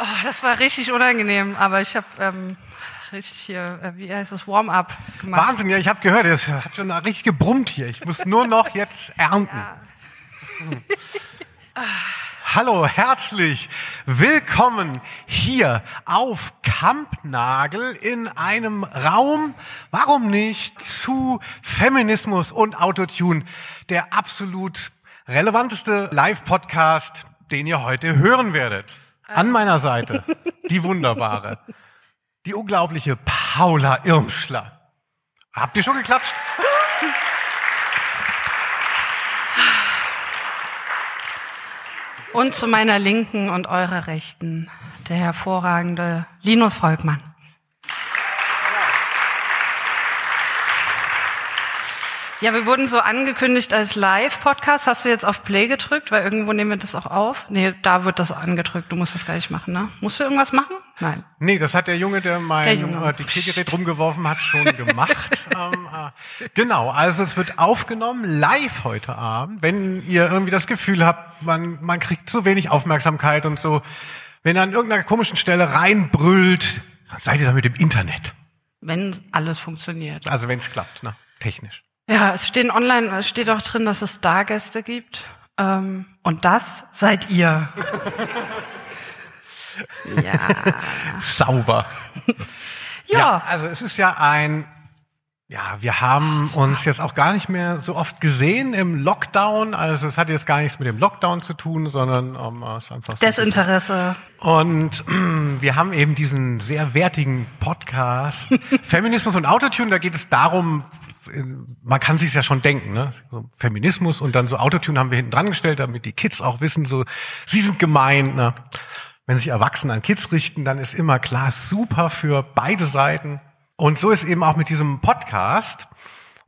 Oh, das war richtig unangenehm, aber ich habe ähm, richtig hier, äh, wie heißt es, Warm-up gemacht. Wahnsinn, ja, ich habe gehört, es hat schon richtig gebrummt hier. Ich muss nur noch jetzt ernten. Ja. Hallo, herzlich willkommen hier auf Kampnagel in einem Raum, warum nicht, zu Feminismus und Autotune, der absolut relevanteste Live-Podcast, den ihr heute hören werdet. An meiner Seite die wunderbare, die unglaubliche Paula Irmschler. Habt ihr schon geklatscht? Und zu meiner Linken und eurer Rechten der hervorragende Linus Volkmann. Ja, wir wurden so angekündigt als Live-Podcast. Hast du jetzt auf Play gedrückt? Weil irgendwo nehmen wir das auch auf. Nee, da wird das angedrückt. Du musst das gar nicht machen, ne? Musst du irgendwas machen? Nein. Nee, das hat der Junge, der mein Junge. Äh, Diktiergerät rumgeworfen hat, schon gemacht. ähm, äh, genau, also es wird aufgenommen, live heute Abend. Wenn ihr irgendwie das Gefühl habt, man, man kriegt zu wenig Aufmerksamkeit und so, wenn er an irgendeiner komischen Stelle reinbrüllt, dann seid ihr damit im Internet. Wenn alles funktioniert. Also wenn es klappt, ne? technisch. Ja, es stehen online, es steht auch drin, dass es Stargäste gibt. Ähm, und das seid ihr. ja. Sauber. ja. ja. Also es ist ja ein ja, wir haben uns jetzt auch gar nicht mehr so oft gesehen im Lockdown. Also es hat jetzt gar nichts mit dem Lockdown zu tun, sondern um, ähm, es ist einfach Desinteresse. Und äh, wir haben eben diesen sehr wertigen Podcast Feminismus und Autotune. Da geht es darum, man kann sich ja schon denken, ne? So Feminismus und dann so Autotune haben wir hinten dran gestellt, damit die Kids auch wissen, so sie sind gemeint. Ne? Wenn sich Erwachsene an Kids richten, dann ist immer klar, super für beide Seiten. Und so ist eben auch mit diesem Podcast.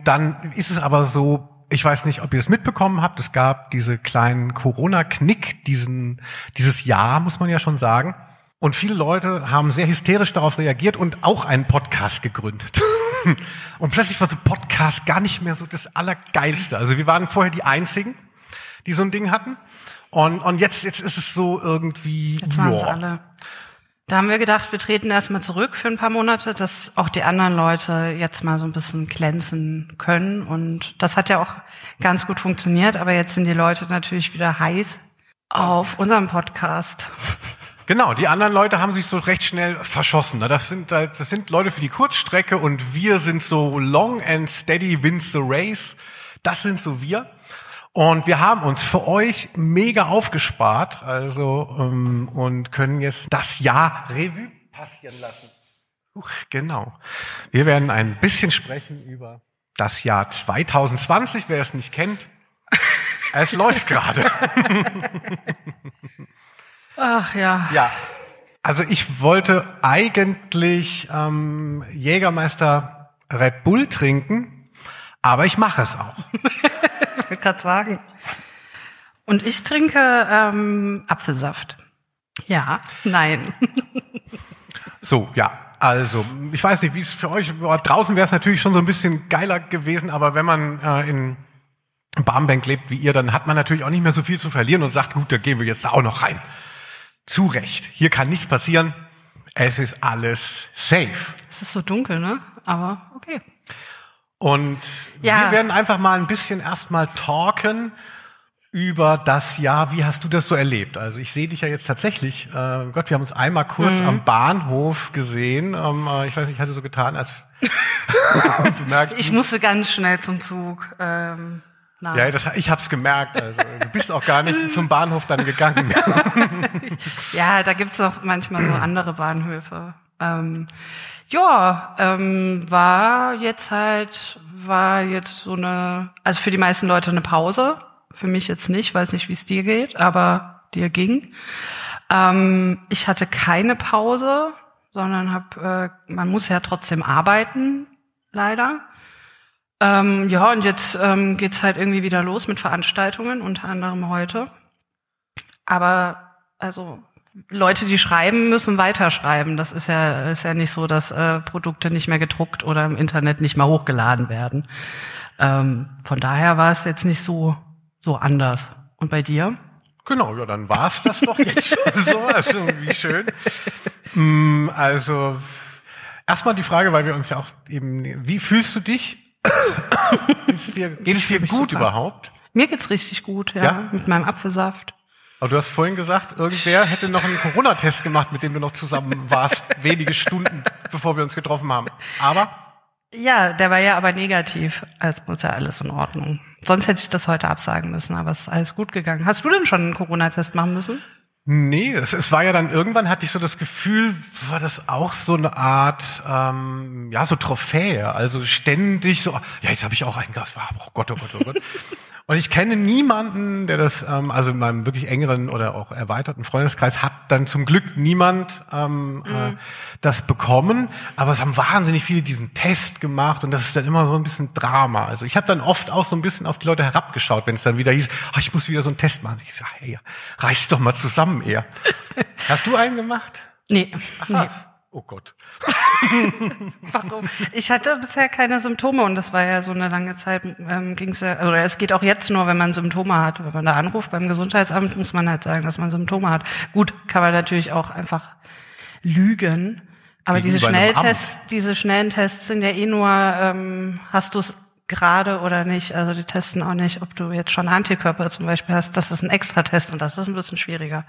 Dann ist es aber so, ich weiß nicht, ob ihr es mitbekommen habt, es gab diese kleinen Corona-Knick, diesen, dieses Jahr, muss man ja schon sagen. Und viele Leute haben sehr hysterisch darauf reagiert und auch einen Podcast gegründet. und plötzlich war so Podcast gar nicht mehr so das Allergeilste. Also wir waren vorher die Einzigen, die so ein Ding hatten. Und, und jetzt, jetzt ist es so irgendwie. Jetzt waren es alle. Da haben wir gedacht, wir treten erstmal zurück für ein paar Monate, dass auch die anderen Leute jetzt mal so ein bisschen glänzen können. Und das hat ja auch ganz gut funktioniert, aber jetzt sind die Leute natürlich wieder heiß auf unserem Podcast. Genau, die anderen Leute haben sich so recht schnell verschossen. Das sind, das sind Leute für die Kurzstrecke und wir sind so long and steady wins the race. Das sind so wir. Und wir haben uns für euch mega aufgespart, also ähm, und können jetzt das Jahr Revue passieren lassen. Huch, genau. Wir werden ein bisschen sprechen über das Jahr 2020, wer es nicht kennt. Es läuft gerade. Ach ja. Ja. Also ich wollte eigentlich ähm, Jägermeister Red Bull trinken, aber ich mache es auch. ich wollte gerade sagen. Und ich trinke ähm, Apfelsaft. Ja, nein. so, ja. Also, ich weiß nicht, wie es für euch war. Draußen wäre es natürlich schon so ein bisschen geiler gewesen, aber wenn man äh, in Barmbek lebt wie ihr, dann hat man natürlich auch nicht mehr so viel zu verlieren und sagt, gut, da gehen wir jetzt auch noch rein. Zu Recht. Hier kann nichts passieren. Es ist alles safe. Es ist so dunkel, ne? Aber okay. Und ja. wir werden einfach mal ein bisschen erstmal talken über das Jahr. Wie hast du das so erlebt? Also ich sehe dich ja jetzt tatsächlich. Äh, Gott, wir haben uns einmal kurz mhm. am Bahnhof gesehen. Ähm, äh, ich weiß nicht, ich hatte so getan, als ich musste ganz schnell zum Zug. Ähm, na. Ja, das, ich habe es gemerkt. Also, du bist auch gar nicht zum Bahnhof dann gegangen. ja, da gibt's auch manchmal so andere Bahnhöfe. Ähm, ja, ähm, war jetzt halt, war jetzt so eine, also für die meisten Leute eine Pause. Für mich jetzt nicht, weiß nicht, wie es dir geht, aber dir ging. Ähm, ich hatte keine Pause, sondern hab, äh, man muss ja trotzdem arbeiten, leider. Ähm, ja, und jetzt ähm, geht's halt irgendwie wieder los mit Veranstaltungen, unter anderem heute. Aber also Leute, die schreiben, müssen weiterschreiben. Das ist ja, ist ja nicht so, dass äh, Produkte nicht mehr gedruckt oder im Internet nicht mehr hochgeladen werden. Ähm, von daher war es jetzt nicht so, so anders. Und bei dir? Genau, ja, dann war's das doch jetzt so. Also wie schön. Mm, Also erstmal die Frage, weil wir uns ja auch eben, wie fühlst du dich? Geht es dir, geht es dir gut super. überhaupt? Mir geht's richtig gut, ja, Ja? mit meinem Apfelsaft. Aber du hast vorhin gesagt, irgendwer hätte noch einen Corona-Test gemacht, mit dem du noch zusammen warst, wenige Stunden, bevor wir uns getroffen haben. Aber Ja, der war ja aber negativ. Also ist ja alles in Ordnung. Sonst hätte ich das heute absagen müssen, aber es ist alles gut gegangen. Hast du denn schon einen Corona-Test machen müssen? Nee, es, es war ja dann irgendwann hatte ich so das Gefühl, war das auch so eine Art, ähm, ja, so Trophäe. Also ständig so, ja, jetzt habe ich auch einen Gast. Oh Gott, oh Gott, oh Gott. Und ich kenne niemanden, der das, ähm, also in meinem wirklich engeren oder auch erweiterten Freundeskreis hat dann zum Glück niemand ähm, äh, das bekommen. Aber es haben wahnsinnig viele diesen Test gemacht und das ist dann immer so ein bisschen Drama. Also ich habe dann oft auch so ein bisschen auf die Leute herabgeschaut, wenn es dann wieder hieß, ah, ich muss wieder so einen Test machen. Ich sage, hey, reiß doch mal zusammen eher. Hast du einen gemacht? Nee. nee. Was? Oh Gott. Warum? Ich hatte bisher keine Symptome und das war ja so eine lange Zeit, ähm, ging es ja, oder es geht auch jetzt nur, wenn man Symptome hat. Wenn man da anruft beim Gesundheitsamt, muss man halt sagen, dass man Symptome hat. Gut, kann man natürlich auch einfach lügen. Aber diese Gegenüber Schnelltests, diese schnellen Tests sind ja eh nur, ähm, hast du es gerade oder nicht. Also die testen auch nicht, ob du jetzt schon Antikörper zum Beispiel hast. Das ist ein Extratest und das ist ein bisschen schwieriger.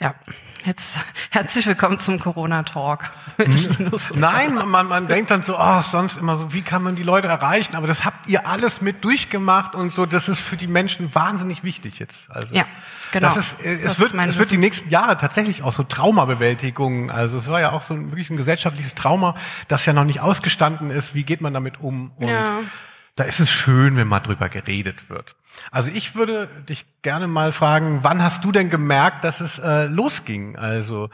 Ja, jetzt herzlich willkommen zum Corona-Talk. und Nein, man, man denkt dann so, ach, sonst immer so, wie kann man die Leute erreichen? Aber das habt ihr alles mit durchgemacht und so. Das ist für die Menschen wahnsinnig wichtig jetzt. Also, Ja, genau. Das ist, äh, Das es wird, ist mein es wird die nächsten Jahre tatsächlich auch so Traumabewältigung. Also es war ja auch so ein, wirklich ein gesellschaftliches Trauma, das ja noch nicht ausgestanden ist. Wie geht man damit um? Und Ja. Da ist es schön, wenn mal drüber geredet wird. Also ich würde dich gerne mal fragen, wann hast du denn gemerkt, dass es äh, losging? Also,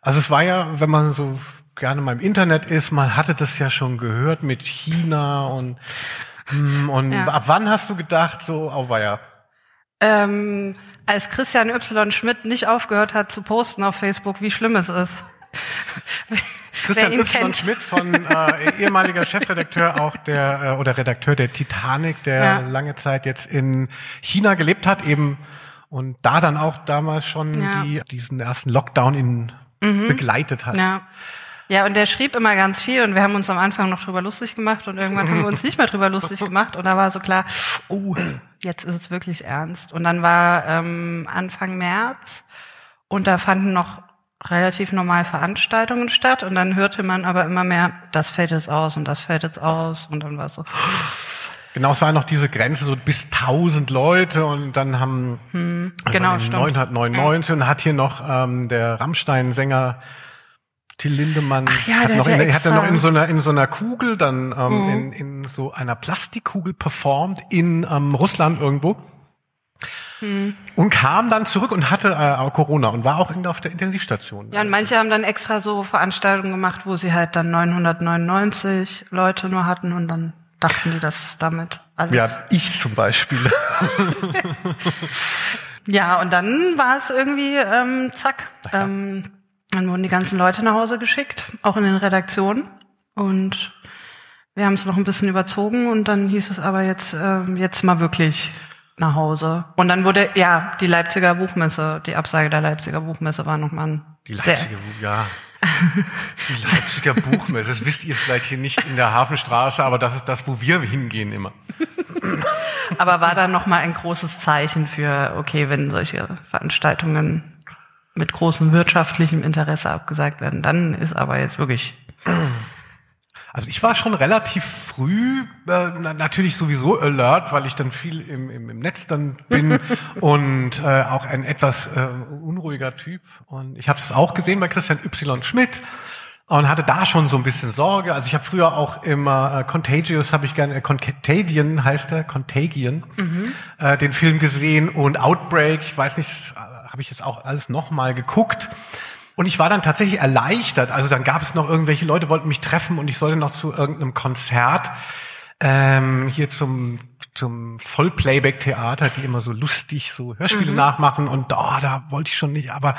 also es war ja, wenn man so gerne mal im Internet ist, man hatte das ja schon gehört mit China und hm, und Ja. ab wann hast du gedacht, so, oh ja, Ähm, als Christian Y. Schmidt nicht aufgehört hat zu posten auf Facebook, wie schlimm es ist. Christian Y. kennt. Schmidt von äh, ehemaliger Chefredakteur auch der äh, oder Redakteur der Titanic, der Ja. lange Zeit jetzt in China gelebt hat, eben und da dann auch damals schon Ja. die, diesen ersten Lockdown in, begleitet hat. Ja. Ja, und der schrieb immer ganz viel und wir haben uns am Anfang noch drüber lustig gemacht und irgendwann haben wir uns nicht mehr drüber lustig gemacht und da war so klar, oh, jetzt ist es wirklich ernst. Und dann war ähm, Anfang März und da fanden noch relativ normal Veranstaltungen statt. Und dann hörte man aber immer mehr, das fällt jetzt aus und das fällt jetzt aus. Und dann war es so, Genau, es war noch diese Grenze so bis 1000 Leute. Und dann haben genau, in stimmt. 999 und hat hier noch ähm, der Rammstein-Sänger Till Lindemann Ach ja, hat, der noch hat in, hat extra- noch in so einer in so einer Kugel dann ähm, Mhm. in, in so einer Plastikkugel performt in ähm, Russland irgendwo Mhm. und kam dann zurück und hatte äh, auch Corona und war auch irgendwie auf der Intensivstation. Ja, und manche haben dann extra so Veranstaltungen gemacht, wo sie halt dann 999 Leute nur hatten und dann dachten die, dass damit alles. Ja, ich zum Beispiel. Ja, und dann war es irgendwie ähm, zack. Ähm, dann wurden die ganzen Leute nach Hause geschickt, auch in den Redaktionen. Und wir haben es noch ein bisschen überzogen und dann hieß es aber jetzt, ähm, jetzt mal wirklich nach Hause. Und dann wurde, ja, die Leipziger Buchmesse, die Absage der Leipziger Buchmesse war nochmal ein Die sehr, Leipziger, Bu- ja. Die Leipziger Buchmesse, das wisst ihr vielleicht hier nicht in der Hafenstraße, aber das ist das, wo wir hingehen immer. aber war dann nochmal ein großes Zeichen für, okay, wenn solche Veranstaltungen mit großem wirtschaftlichem Interesse abgesagt werden, dann ist aber jetzt wirklich Also ich war schon relativ früh äh, na, natürlich sowieso alert, weil ich dann viel im, im, im Netz dann bin und äh, auch ein etwas äh, unruhiger Typ. Und ich habe es auch gesehen bei Christian Y. Schmidt und hatte da schon so ein bisschen Sorge. Also ich habe früher auch immer äh, Contagious, habe ich gerne, äh, Contagion heißt der, Contagion, äh, den Film gesehen und Outbreak, ich weiß nicht, äh, habe ich jetzt auch alles nochmal geguckt. Und ich war dann tatsächlich erleichtert. Also dann gab es noch irgendwelche Leute, wollten mich treffen und ich sollte noch zu irgendeinem Konzert ähm, hier zum zum Vollplayback-Theater, die immer so lustig so Hörspiele nachmachen und oh, da wollte ich schon nicht, aber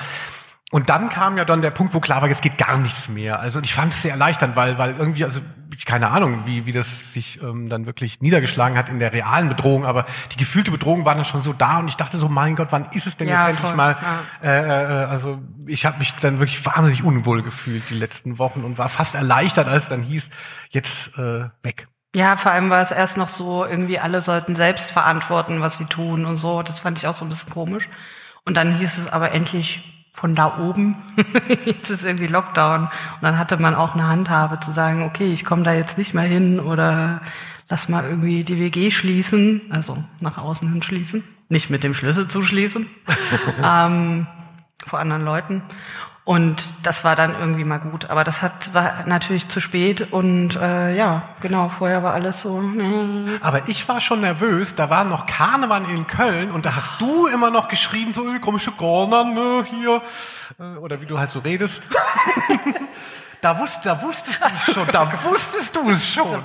und dann kam ja dann der Punkt, wo klar war, jetzt geht gar nichts mehr. Also und ich fand es sehr erleichternd, weil weil irgendwie also keine Ahnung, wie, wie das sich ähm, dann wirklich niedergeschlagen hat in der realen Bedrohung, aber die gefühlte Bedrohung war dann schon so da und ich dachte so, mein Gott, wann ist es denn Ja, jetzt endlich voll, mal? ja. Äh, äh, also ich habe mich dann wirklich wahnsinnig unwohl gefühlt die letzten Wochen und war fast erleichtert, als es dann hieß, jetzt äh, weg. Ja, vor allem war es erst noch so, irgendwie alle sollten selbst verantworten, was sie tun und so. Das fand ich auch so ein bisschen komisch. Und dann hieß es aber endlich von da oben, jetzt ist irgendwie Lockdown. Und dann hatte man auch eine Handhabe zu sagen, okay, ich komme da jetzt nicht mehr hin oder lass mal irgendwie die WG schließen, also nach außen hin schließen, nicht mit dem Schlüssel zuschließen, ähm, vor anderen Leuten. Und das war dann irgendwie mal gut. Aber das hat, war natürlich zu spät und äh, ja, genau, vorher war alles so. äh, Aber ich war schon nervös, da war noch Karneval in Köln und da hast du immer noch geschrieben, so, komische Gorner, ne, hier, äh, oder wie du halt so redest. da, wusst, da wusstest du es schon, da wusstest du es schon.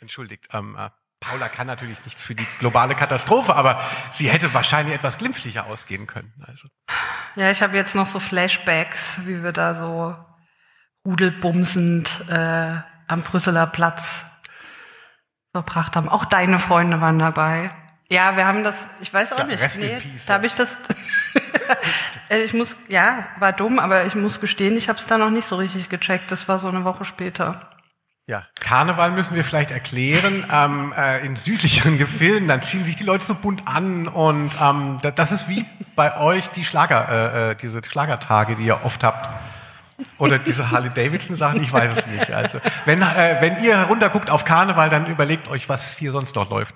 Entschuldigt, ähm, äh, Paula kann natürlich nichts für die globale Katastrophe, aber sie hätte wahrscheinlich etwas glimpflicher ausgehen können. Also. Ja, ich habe jetzt noch so Flashbacks, wie wir da so rudelbumsend äh, am Brüsseler Platz verbracht haben. Auch deine Freunde waren dabei. Ja, wir haben das, ich weiß auch Ja, nicht. rest Nee, da habe ich das. Ich muss, ja, war dumm, aber ich muss gestehen, ich habe es da noch nicht so richtig gecheckt. Das war so eine Woche später. Ja, Karneval müssen wir vielleicht erklären. Ähm, äh, in südlicheren Gefilden, dann ziehen sich die Leute so bunt an und ähm, da- das ist wie bei euch die Schlager, äh, äh, diese Schlagertage, die ihr oft habt. Oder diese Harley Davidson Sachen, ich weiß es nicht. Also wenn äh, wenn ihr herunterguckt auf Karneval, dann überlegt euch, was hier sonst noch läuft.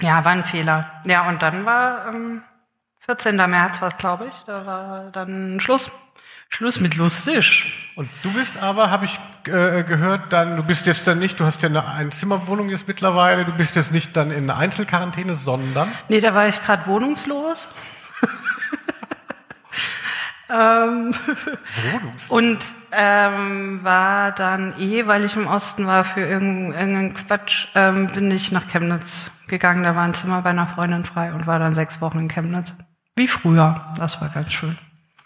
Ja, war ein Fehler. Ja, und dann war ähm, 14. März, was glaube ich, da war dann Schluss. Schluss mit lustig. Und du bist aber, habe ich äh, gehört, dann du bist jetzt dann nicht, du hast ja eine Einzimmerwohnung jetzt mittlerweile, du bist jetzt nicht dann in Einzelquarantäne, sondern Nee, da war ich gerade wohnungslos. ähm, und ähm, war dann eh, weil ich im Osten war für irgendeinen, irgendeinen Quatsch, ähm, bin ich nach Chemnitz gegangen. Da war ein Zimmer bei einer Freundin frei und war dann sechs Wochen in Chemnitz. Wie früher. Das war ganz schön.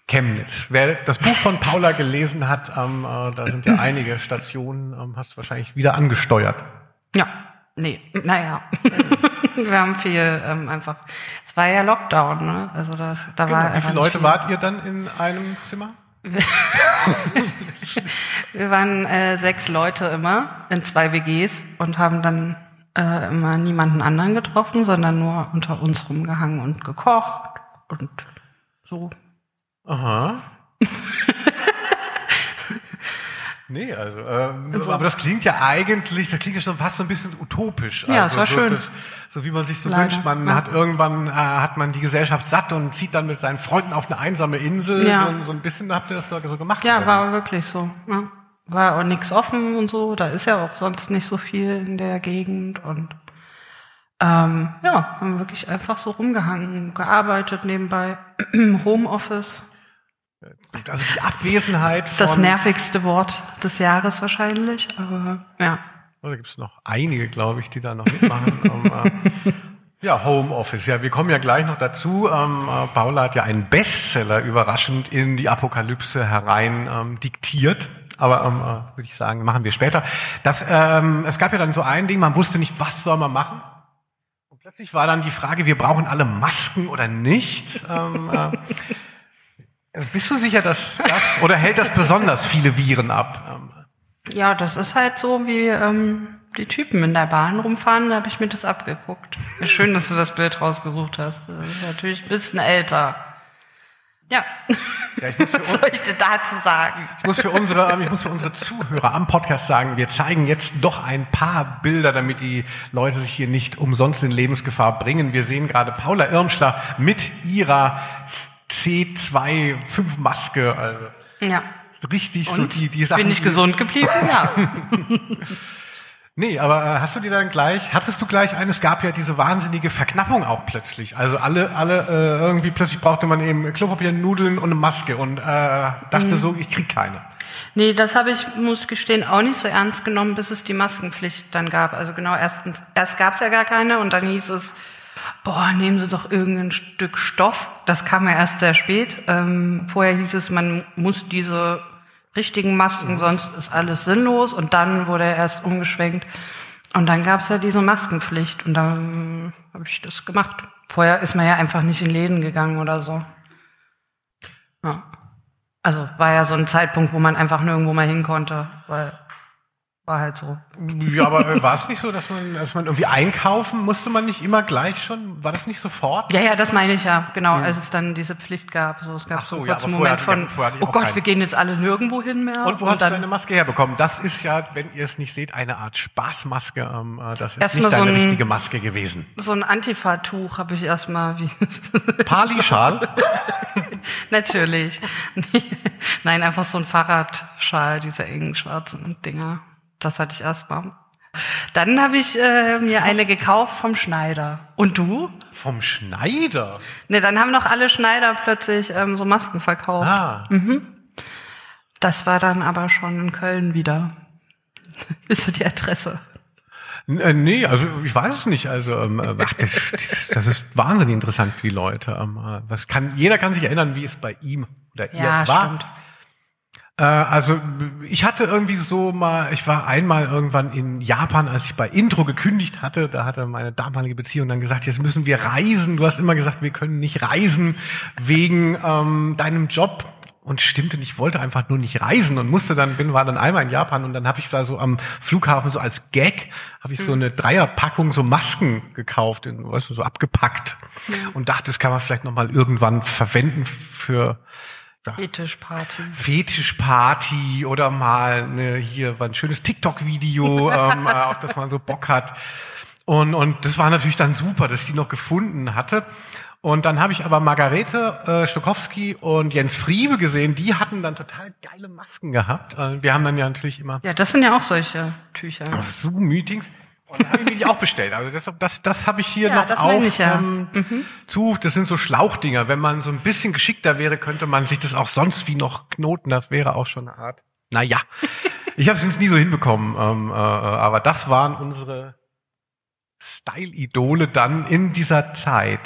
Chemnitz. Wer das Buch von Paula gelesen hat, ähm, äh, da sind ja einige Stationen, ähm, hast du wahrscheinlich wieder angesteuert. Ja, nee, naja. Wir haben viel ähm, einfach. Es war ja Lockdown, ne? Also das, da war Genau. Wie einfach viele Leute viel. wart ihr dann in einem Zimmer? Wir waren äh, sechs Leute immer in zwei WGs und haben dann äh, immer niemanden anderen getroffen, sondern nur unter uns rumgehangen und gekocht und so. Aha. Nee, also, ähm, aber das klingt ja eigentlich, das klingt ja schon fast so ein bisschen utopisch. Ja, also, es war so, schön. Das, so wie man sich so Leider, wünscht, man ja. hat irgendwann, äh, hat man die Gesellschaft satt und zieht dann mit seinen Freunden auf eine einsame Insel. Ja. So, so ein bisschen habt ihr das so, so gemacht. Ja, oder? war wirklich so. Ja. War auch nichts offen und so. Da ist ja auch sonst nicht so viel in der Gegend und ähm, ja, haben wirklich einfach so rumgehangen, gearbeitet nebenbei, Homeoffice. Also die Abwesenheit von... Das nervigste Wort des Jahres wahrscheinlich, aber ja. Oh, da gibt's noch einige, glaube ich, die da noch mitmachen. ähm, äh, ja, Homeoffice. Ja, wir kommen ja gleich noch dazu. Ähm, äh, Paula hat ja einen Bestseller überraschend in die Apokalypse herein ähm, diktiert. Aber ähm, äh, würde ich sagen, machen wir später. Das, ähm, es gab ja dann so ein Ding, man wusste nicht, was soll man machen. Und plötzlich war dann die Frage, wir brauchen alle Masken oder nicht. Ähm, äh, bist du sicher, dass das, oder hält das besonders viele Viren ab? Ja, das ist halt so, wie ähm, die Typen in der Bahn rumfahren, da habe ich mir das abgeguckt. Ist schön, dass du das Bild rausgesucht hast. Das ist natürlich ein bisschen älter. Ja. ja, ich muss für Was soll ich denn dazu sagen? Ich muss für unsere, ähm, ich muss für unsere Zuhörer am Podcast sagen, wir zeigen jetzt doch ein paar Bilder, damit die Leute sich hier nicht umsonst in Lebensgefahr bringen. Wir sehen gerade Paula Irmschler mit ihrer C2-5 Maske, also Ja. richtig so Und? die, die Sachen. Bin ich gesund geblieben? Ja. Nee, aber äh, hast du die dann gleich, hattest du gleich eine, es gab ja diese wahnsinnige Verknappung auch plötzlich. Also alle, alle, äh, irgendwie plötzlich brauchte man eben Klopapier, Nudeln und eine Maske und äh, dachte so, ich krieg keine. Nee, das habe ich, muss ich gestehen, auch nicht so ernst genommen, bis es die Maskenpflicht dann gab. Also genau, erstens, erst gab es ja gar keine und dann hieß es, boah, nehmen Sie doch irgendein Stück Stoff. Das kam ja erst sehr spät. Ähm, vorher hieß es, man muss diese richtigen Masken, sonst ist alles sinnlos. Und dann wurde er erst umgeschwenkt. Und dann gab es ja diese Maskenpflicht und dann habe ich das gemacht. Vorher ist man ja einfach nicht in Läden gegangen oder so. Ja. Also war ja so ein Zeitpunkt, wo man einfach nirgendwo mal hin konnte, weil war halt so. Ja, aber war es nicht so, dass man, dass man irgendwie einkaufen musste man nicht immer gleich schon? War das nicht sofort? Ja, ja, das meine ich ja, genau, als es dann diese Pflicht gab. So, es gab Ach so, so einen ja, aber Moment von, hatte hatte ich oh Gott, keinen. wir gehen jetzt alle nirgendwo hin mehr. Und wo hast dann du deine Maske herbekommen? Das ist ja, wenn ihr es nicht seht, eine Art Spaßmaske. Ähm, äh, das ist nicht so deine ein- richtige Maske gewesen. so ein Antifa-Tuch habe ich erstmal, wie, Pali-Schal? natürlich. Nein, einfach so ein Fahrradschal, diese engen schwarzen Dinger. Das hatte ich erstmal. Dann habe ich äh, mir eine gekauft vom Schneider. Und du? Vom Schneider? Ne, dann haben noch alle Schneider plötzlich ähm, so Masken verkauft. Ah, Das war dann aber schon in Köln wieder. Ist so die Adresse. N- äh, nee, also ich weiß es nicht. Also ähm, äh, ach, das, das, das ist wahnsinnig interessant für die Leute. Ähm, äh, was kann, jeder kann sich erinnern, wie es bei ihm oder ihr Ja, war. stimmt. Äh, also ich hatte irgendwie so mal, ich war einmal irgendwann in Japan, als ich bei Intro gekündigt hatte, da hatte meine damalige Beziehung dann gesagt, jetzt müssen wir reisen. Du hast immer gesagt, wir können nicht reisen wegen ähm, deinem Job. Und stimmte ich wollte einfach nur nicht reisen und musste dann, bin, war dann einmal in Japan und dann habe ich da so am Flughafen so als Gag, habe ich so eine Dreierpackung so Masken gekauft, in, weißt du, so abgepackt und dachte, das kann man vielleicht nochmal irgendwann verwenden für ja, Fetischparty. Fetischparty oder mal ne, hier war ein schönes TikTok-Video, ähm, äh, auf das man so Bock hat. Und, und das war natürlich dann super, dass die noch gefunden hatte. Und dann habe ich aber Margarete äh, Stokowski und Jens Friebe gesehen, die hatten dann total geile Masken gehabt. Äh, wir haben dann ja natürlich immer Ja, das sind ja auch solche Tücher. Zoom-Meetings. Und habe ich mir die auch bestellt. Also das, das, das habe ich hier Ja, noch das auf ich ja. ähm, zu. Das sind so Schlauchdinger. Wenn man so ein bisschen geschickter wäre, könnte man sich das auch sonst wie noch knoten. Das wäre auch schon eine Art. Naja, ich habe es nie so hinbekommen. Ähm, äh, aber das waren unsere Style-Idole dann in dieser Zeit.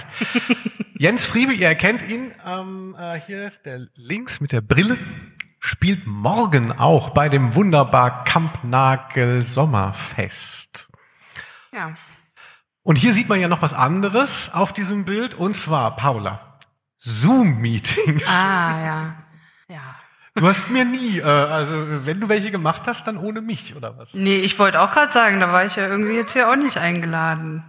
Jens Friebe, ihr erkennt ihn. Ähm, äh, hier ist der links mit der Brille. Spielt morgen auch bei dem wunderbar Kampnagel Sommerfest. Ja. Und hier sieht man ja noch was anderes auf diesem Bild, und zwar, Paula, Zoom-Meetings. Ah, ja. Ja. Du hast mir nie, äh, also wenn du welche gemacht hast, dann ohne mich, oder was? Nee, ich wollte auch gerade sagen, da war ich ja irgendwie jetzt hier auch nicht eingeladen.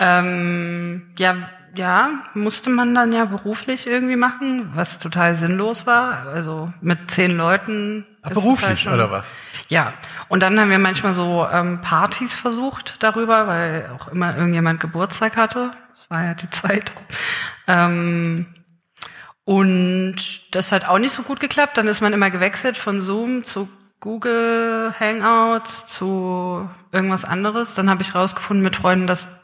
ähm, ja, ja, musste man dann ja beruflich irgendwie machen, was total sinnlos war. Also mit zehn Leuten. Es beruflich, halt schon- oder was? Ja, und dann haben wir manchmal so ähm, Partys versucht darüber, weil auch immer irgendjemand Geburtstag hatte. Das war ja die Zeit. Ähm, und das hat auch nicht so gut geklappt. Dann ist man immer gewechselt von Zoom zu Google Hangouts zu irgendwas anderes. Dann habe ich rausgefunden mit Freunden, dass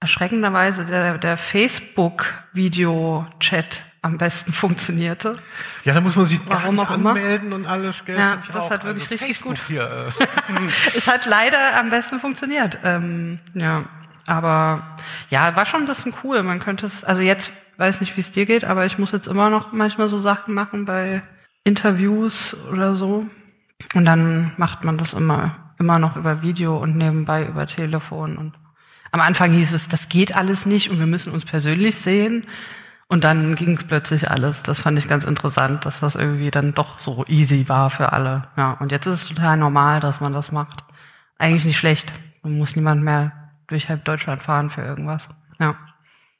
erschreckenderweise der, der Facebook-Video-Chat am besten funktionierte. Ja, da muss man sich Warum auch immer. anmelden und alles, gell? Ja, das auch. hat wirklich richtig Facebook gut. Hier, äh. Es hat leider am besten funktioniert. Ähm, ja, aber ja, war schon ein bisschen cool. Man könnte es, also jetzt weiß nicht, wie es dir geht, aber ich muss jetzt immer noch manchmal so Sachen machen bei Interviews oder so. Und dann macht man das immer, immer noch über Video und nebenbei über Telefon. Und am Anfang hieß es, das geht alles nicht und wir müssen uns persönlich sehen. Und dann ging es plötzlich alles. Das fand ich ganz interessant, dass das irgendwie dann doch so easy war für alle. Ja, und jetzt ist es total normal, dass man das macht. Eigentlich nicht schlecht. Man muss niemand mehr durch halb Deutschland fahren für irgendwas. Ja.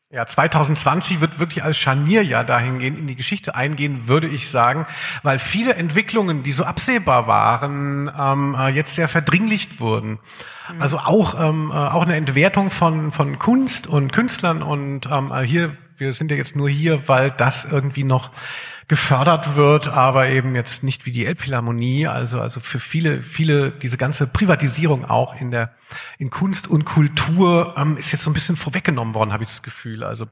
Ja, 2020 wird wirklich als Scharnierjahr dahingehend in die Geschichte eingehen, würde ich sagen, weil viele Entwicklungen, die so absehbar waren, ähm, äh, jetzt sehr verdringlicht wurden. Also auch ähm, äh, auch eine Entwertung von von Kunst und Künstlern und ähm, äh, hier wir sind ja jetzt nur hier, weil das irgendwie noch gefördert wird, aber eben jetzt nicht wie die Elbphilharmonie, also also für viele viele diese ganze Privatisierung auch in der in Kunst und Kultur ähm, ist jetzt so ein bisschen vorweggenommen worden, habe ich das Gefühl. Also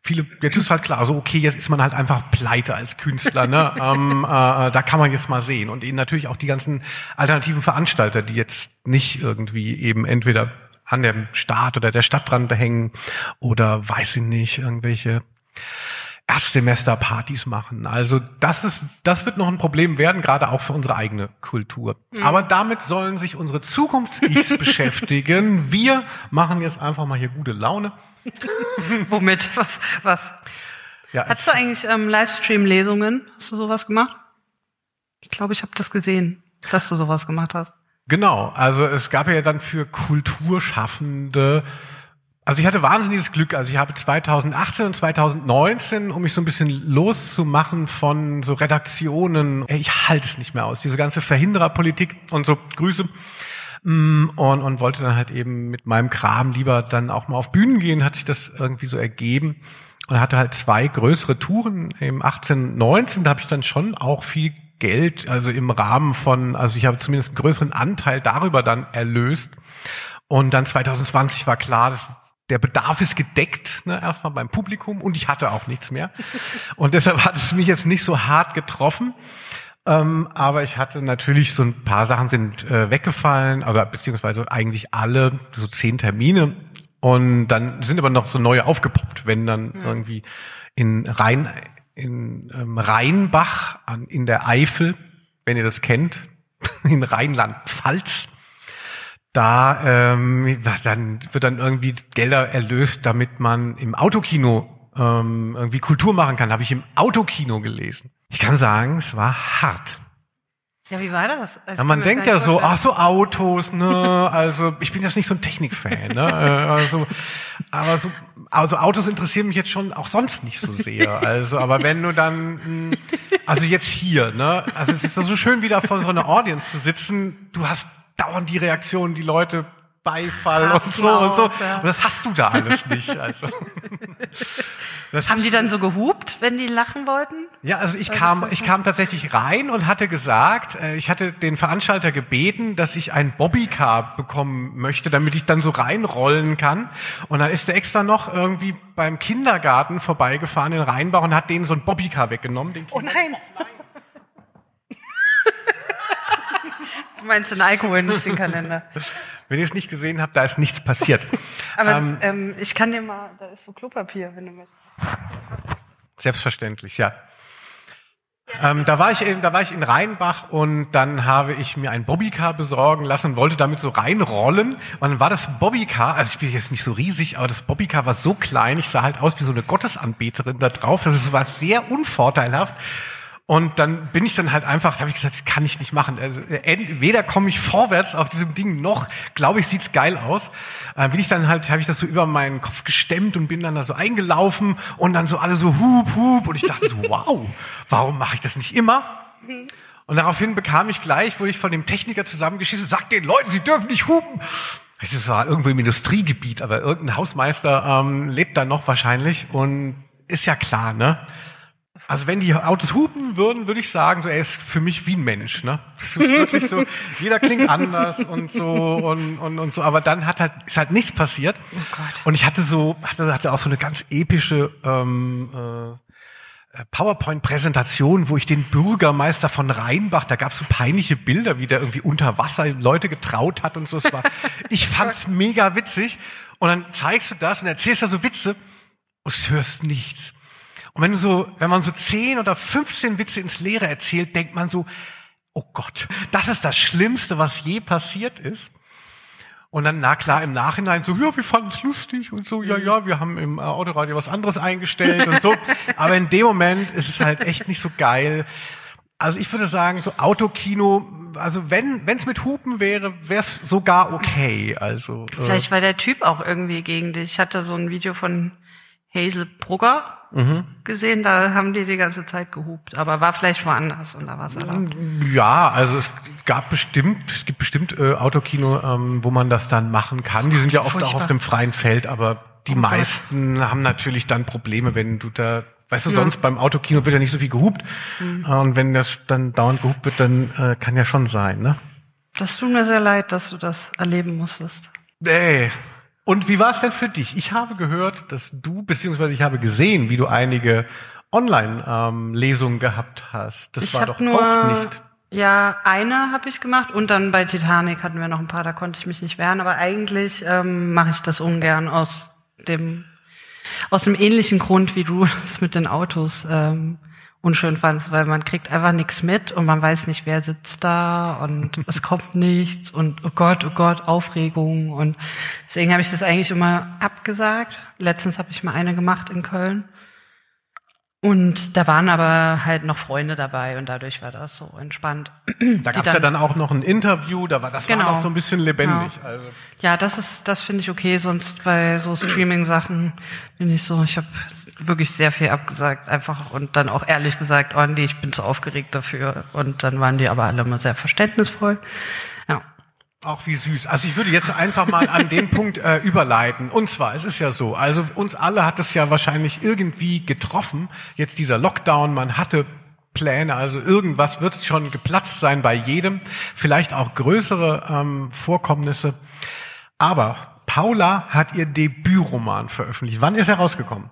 viele jetzt ist halt klar, so okay, jetzt ist man halt einfach pleite als Künstler, ne? ähm, äh, da kann man jetzt mal sehen und eben natürlich auch die ganzen alternativen Veranstalter, die jetzt nicht irgendwie eben entweder an dem Staat oder der Stadt dran hängen oder weiß ich nicht irgendwelche Erstsemesterpartys machen. Also das ist, das wird noch ein Problem werden, gerade auch für unsere eigene Kultur. Mhm. Aber damit sollen sich unsere Zukunfts-Ichs beschäftigen. Wir machen jetzt einfach mal hier gute Laune. Womit? Was? Was? Ja, Hast du eigentlich ähm, Livestream-Lesungen? Hast du sowas gemacht? Ich glaube, ich habe das gesehen, dass du sowas gemacht hast. Genau. Also es gab ja dann für Kulturschaffende also ich hatte wahnsinniges Glück. Also ich habe 2018 und 2019, um mich so ein bisschen loszumachen von so Redaktionen, ich halte es nicht mehr aus, diese ganze Verhindererpolitik und so Grüße. Mm, und, und wollte dann halt eben mit meinem Kram lieber dann auch mal auf Bühnen gehen, hat sich das irgendwie so ergeben und hatte halt zwei größere Touren im 18, 19, da habe ich dann schon auch viel Geld, also im Rahmen von, also ich habe zumindest einen größeren Anteil darüber dann erlöst. Und dann 2020 war klar, das der Bedarf ist gedeckt, ne, erstmal beim Publikum und ich hatte auch nichts mehr. Und deshalb hat es mich jetzt nicht so hart getroffen. Ähm, aber ich hatte natürlich so ein paar Sachen sind äh, weggefallen, also beziehungsweise eigentlich alle, so zehn Termine. Und dann sind aber noch so neue aufgepoppt, wenn dann mhm. irgendwie in Rhein, in ähm, Rheinbach an, in der Eifel, wenn ihr das kennt, in Rheinland-Pfalz, da ähm, dann wird dann irgendwie Gelder erlöst, damit man im Autokino ähm, irgendwie Kultur machen kann. Habe ich im Autokino gelesen. Ich kann sagen, es war hart. Ja, wie war das? Also ja, man denkt ja so, ach so Autos, ne? Also ich bin jetzt nicht so ein Technikfan, ne? Also, aber so, also Autos interessieren mich jetzt schon auch sonst nicht so sehr. Also, aber wenn du dann, hm, also jetzt hier, ne? Also es ist so schön, wieder vor so einer Audience zu sitzen. Du hast dauernd die Reaktionen, die Leute Beifall und so und so. Ja. Und das hast du da alles nicht. Also. Haben die dann so gehupt, wenn die lachen wollten? Ja, also ich kam, ich kam tatsächlich rein und hatte gesagt, äh, ich hatte den Veranstalter gebeten, dass ich ein Bobbycar bekommen möchte, damit ich dann so reinrollen kann. Und dann ist er extra noch irgendwie beim Kindergarten vorbeigefahren in Rheinbach und hat denen so ein Bobbycar weggenommen. oh nein. Oh nein. Du meinst den Alkoholindustrienkalender. Wenn ihr es nicht gesehen habt, da ist nichts passiert. Aber ähm, ähm, ich kann dir mal, da ist so Klopapier, wenn du möchtest. Selbstverständlich, ja. Ähm, da war ich in, da war ich in Rheinbach und dann habe ich mir ein Bobbycar besorgen lassen und wollte damit so reinrollen. Und dann war das Bobbycar, also ich bin jetzt nicht so riesig, aber das Bobbycar war so klein, ich sah halt aus wie so eine Gottesanbeterin da drauf. Also es war sehr unvorteilhaft. Und dann bin ich dann halt einfach, habe ich gesagt, das kann ich nicht machen. Also, weder komme ich vorwärts auf diesem Ding, noch glaube ich, sieht's geil aus. Äh, bin ich dann halt, habe ich das so über meinen Kopf gestemmt und bin dann da so eingelaufen und dann so alle so hup, hup. Und ich dachte so, wow, warum mache ich das nicht immer? Und daraufhin bekam ich gleich, wurde ich von dem Techniker zusammengeschissen, sagt den Leuten, sie dürfen nicht hupen. Das war irgendwo im Industriegebiet, aber irgendein Hausmeister ähm, lebt da noch wahrscheinlich und ist ja klar, ne? Also wenn die Autos hupen würden, würde ich sagen, so er ist für mich wie ein Mensch. Ne? Das ist wirklich so, jeder klingt anders und so und, und, und so. Aber dann hat halt ist halt nichts passiert. Oh Gott. Und ich hatte so hatte, hatte auch so eine ganz epische ähm, äh, PowerPoint-Präsentation, wo ich den Bürgermeister von Rheinbach, da gab es so peinliche Bilder, wie der irgendwie unter Wasser Leute getraut hat und so. Es war, ich fand's mega witzig. Und dann zeigst du das und erzählst da so Witze und hörst nichts. Und wenn so, wenn man so 10 oder 15 Witze ins Leere erzählt, denkt man so, oh Gott, das ist das Schlimmste, was je passiert ist. Und dann, na klar, im Nachhinein so, ja, wir fanden es lustig und so, ja, ja, wir haben im Autoradio was anderes eingestellt und so. Aber in dem Moment ist es halt echt nicht so geil. Also ich würde sagen, so Autokino, also wenn wenn es mit Hupen wäre, wäre es sogar okay. Also äh vielleicht war der Typ auch irgendwie gegen dich. Ich hatte so ein Video von Hazel Brugger mhm. gesehen, da haben die die ganze Zeit gehupt, aber war vielleicht woanders und da war es erlaubt. Ja, also es gab bestimmt, es gibt bestimmt äh, Autokino, ähm, wo man das dann machen kann. Die sind ja oft Furchtbar. auch auf dem freien Feld, aber die oh meisten haben natürlich dann Probleme, wenn du da Weißt du, ja. sonst beim Autokino wird ja nicht so viel gehupt. Mhm. Und wenn das dann dauernd gehupt wird, dann äh, kann ja schon sein, ne? Das tut mir sehr leid, dass du das erleben musstest. Nee, und wie war es denn für dich? Ich habe gehört, dass du, beziehungsweise ich habe gesehen, wie du einige Online-Lesungen ähm, gehabt hast. Das ich war doch nur, auch nicht. Ja, eine habe ich gemacht und dann bei Titanic hatten wir noch ein paar, da konnte ich mich nicht wehren, aber eigentlich ähm, mache ich das ungern aus dem Aus dem ähnlichen Grund, wie du es mit den Autos ähm, unschön fandst, weil man kriegt einfach nichts mit und man weiß nicht, wer sitzt da und es kommt nichts und oh Gott, oh Gott, Aufregung und deswegen habe ich das eigentlich immer abgesagt. Letztens habe ich mal eine gemacht in Köln und da waren aber halt noch Freunde dabei und dadurch war das so entspannt. Da gab es ja dann auch noch ein Interview, da war das Genau. war noch so ein bisschen lebendig. Ja. Also. Ja, das ist, das finde ich okay. Sonst bei so Streaming-Sachen bin ich so, ich habe wirklich sehr viel abgesagt, einfach und dann auch ehrlich gesagt, oh nee, ich bin zu aufgeregt dafür. Und dann waren die aber alle immer sehr verständnisvoll. Ja. Auch wie süß. Also ich würde jetzt einfach mal an den Punkt äh, überleiten. Und zwar, es ist ja so, also uns alle hat es ja wahrscheinlich irgendwie getroffen, jetzt dieser Lockdown, man hatte Pläne, also irgendwas wird schon geplatzt sein bei jedem, vielleicht auch größere ähm, Vorkommnisse. Aber Paula hat ihr Debütroman veröffentlicht. Wann ist er rausgekommen?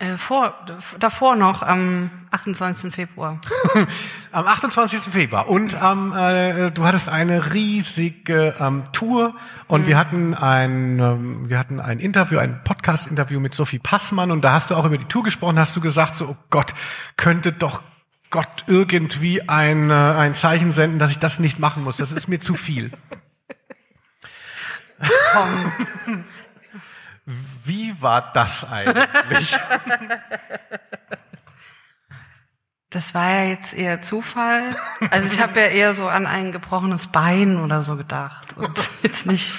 Äh, vor, davor noch, am 28. Februar. Am 28. Februar. Und ähm, äh, du hattest eine riesige ähm, Tour und wir hatten ein ähm, wir hatten ein Interview, ein Podcast-Interview mit Sophie Passmann und da hast du auch über die Tour gesprochen, hast du gesagt so, oh Gott, könnte doch Gott irgendwie ein, äh, ein Zeichen senden, dass ich das nicht machen muss. Das ist mir zu viel. Komm. Wie war das eigentlich? Das war ja jetzt eher Zufall. Also ich habe ja eher so an ein gebrochenes Bein oder so gedacht und jetzt nicht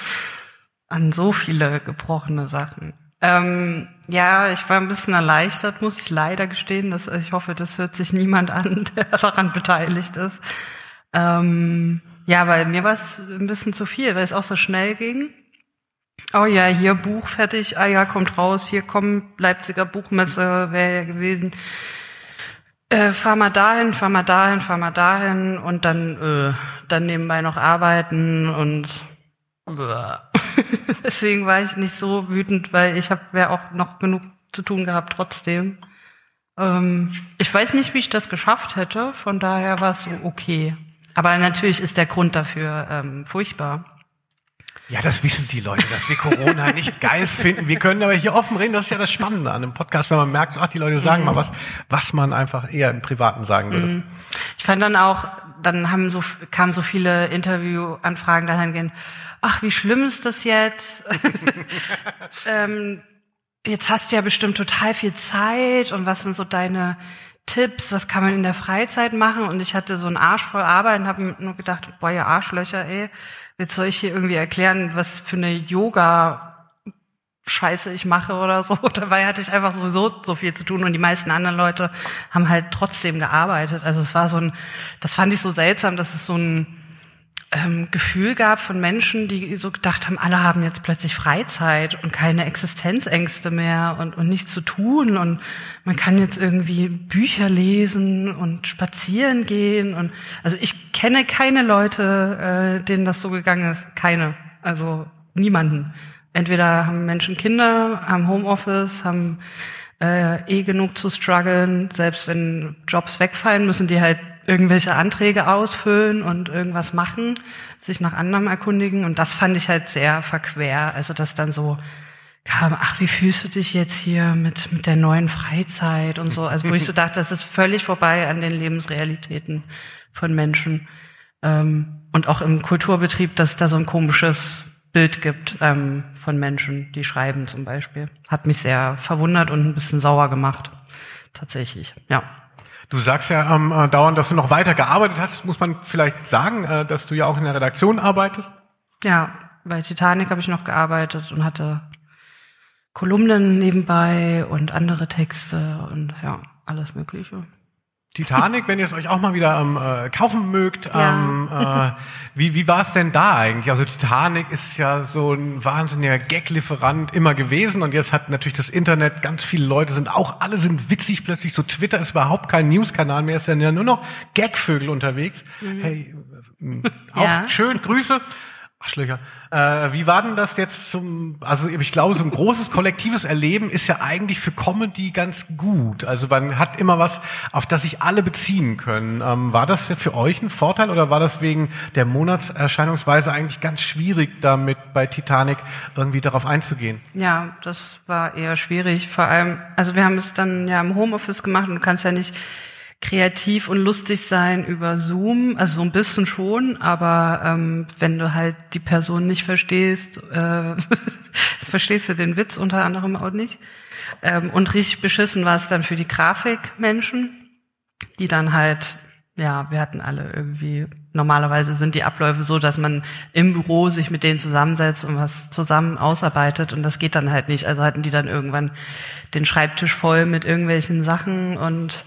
an so viele gebrochene Sachen. Ähm, ja, ich war ein bisschen erleichtert, muss ich leider gestehen. Dass, also ich hoffe, das hört sich niemand an, der daran beteiligt ist. Ähm, ja, weil mir war es ein bisschen zu viel, weil es auch so schnell ging. Oh ja, hier Buch fertig, ah ja, kommt raus, hier kommt Leipziger Buchmesse, wäre ja gewesen. Äh, fahr mal dahin, fahr mal dahin, fahr mal dahin und dann, äh, dann nebenbei noch arbeiten und deswegen war ich nicht so wütend, weil ich habe ja auch noch genug zu tun gehabt trotzdem. Ähm, ich weiß nicht, wie ich das geschafft hätte, von daher war es so okay. Aber natürlich ist der Grund dafür ähm, furchtbar. Ja, das wissen die Leute, dass wir Corona nicht geil finden. Wir können aber hier offen reden. Das ist ja das Spannende an einem Podcast, wenn man merkt, ach, die Leute sagen mal was, was man einfach eher im Privaten sagen würde. Ich fand dann auch, dann haben so, kamen so viele Interviewanfragen dahingehend, ach, wie schlimm ist das jetzt? ähm, jetzt hast du ja bestimmt total viel Zeit und was sind so deine Tipps, was kann man in der Freizeit machen? Und ich hatte so einen Arsch voll Arbeit und habe nur gedacht, boah, ihr Arschlöcher, ey, jetzt soll ich hier irgendwie erklären, was für eine Yoga Scheiße ich mache oder so. Dabei hatte ich einfach sowieso so viel zu tun und die meisten anderen Leute haben halt trotzdem gearbeitet. Also es war so ein, das fand ich so seltsam, dass es so ein ähm, Gefühl gab von Menschen, die so gedacht haben, alle haben jetzt plötzlich Freizeit und keine Existenzängste mehr und, und nichts zu tun und man kann jetzt irgendwie Bücher lesen und spazieren gehen und also ich kenne keine Leute, äh, denen das so gegangen ist, keine, also niemanden. Entweder haben Menschen Kinder, haben Homeoffice, haben äh, eh genug zu strugglen, selbst wenn Jobs wegfallen, müssen die halt irgendwelche Anträge ausfüllen und irgendwas machen, sich nach anderem erkundigen. Und das fand ich halt sehr verquer. Also dass dann so kam, ach, wie fühlst du dich jetzt hier mit, mit der neuen Freizeit und so. Also wo ich so dachte, das ist völlig vorbei an den Lebensrealitäten von Menschen. Ähm, und auch im Kulturbetrieb, dass da so ein komisches Bild gibt ähm, von Menschen, die schreiben zum Beispiel. Hat mich sehr verwundert und ein bisschen sauer gemacht. Tatsächlich, ja. Du sagst ja ähm, äh, dauernd, dass du noch weiter gearbeitet hast. Muss man vielleicht sagen, äh, dass du ja auch in der Redaktion arbeitest? Ja, bei Titanic habe ich noch gearbeitet und hatte Kolumnen nebenbei und andere Texte und ja, alles Mögliche. Titanic, wenn ihr es euch auch mal wieder ähm, äh, kaufen mögt, Ja. ähm, äh, wie, wie war es denn da eigentlich? Also Titanic ist ja so ein wahnsinniger Gag-Lieferant immer gewesen und jetzt hat natürlich das Internet, ganz viele Leute sind auch, alle sind witzig plötzlich, so Twitter ist überhaupt kein News-Kanal mehr, ist ja nur noch Gagvögel unterwegs. Hey, äh, auch Ja. schön, Grüße. Arschlöcher. Äh, wie war denn das jetzt zum, also ich glaube, so ein großes kollektives Erleben ist ja eigentlich für Comedy ganz gut. Also man hat immer was, auf das sich alle beziehen können. Ähm, war das für euch ein Vorteil oder war das wegen der Monatserscheinungsweise eigentlich ganz schwierig, damit bei Titanic irgendwie darauf einzugehen? Ja, das war eher schwierig. Vor allem, also wir haben es dann ja im Homeoffice gemacht und du kannst ja nicht kreativ und lustig sein über Zoom, also so ein bisschen schon, aber ähm, wenn du halt die Person nicht verstehst, äh, verstehst du den Witz unter anderem auch nicht. Ähm, und richtig beschissen war es dann für die Grafikmenschen, die dann halt, ja, wir hatten alle irgendwie, normalerweise sind die Abläufe so, dass man im Büro sich mit denen zusammensetzt und was zusammen ausarbeitet und das geht dann halt nicht. Also hatten die dann irgendwann den Schreibtisch voll mit irgendwelchen Sachen und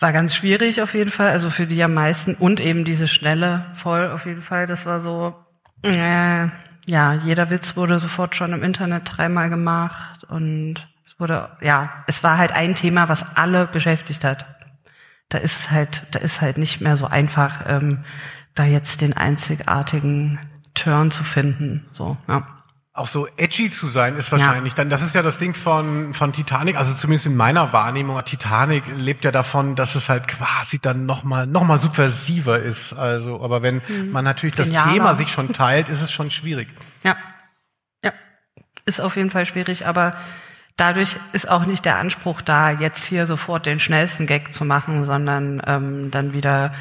war ganz schwierig auf jeden Fall, also für die am meisten und eben diese Schnelle voll auf jeden Fall. Das war so, äh, ja, jeder Witz wurde sofort schon im Internet dreimal gemacht und es wurde, ja, es war halt ein Thema, was alle beschäftigt hat. Da ist es halt, da ist halt nicht mehr so einfach, ähm, da jetzt den einzigartigen Turn zu finden. So, ja auch so edgy zu sein ist wahrscheinlich ja. dann das ist ja das Ding von von Titanic also zumindest in meiner Wahrnehmung Titanic lebt ja davon dass es halt quasi dann noch mal noch mal subversiver ist also aber wenn hm. man natürlich das Genialer. Thema sich schon teilt ist es schon schwierig ja ja ist auf jeden Fall schwierig aber dadurch ist auch nicht der Anspruch da jetzt hier sofort den schnellsten Gag zu machen sondern ähm, dann wieder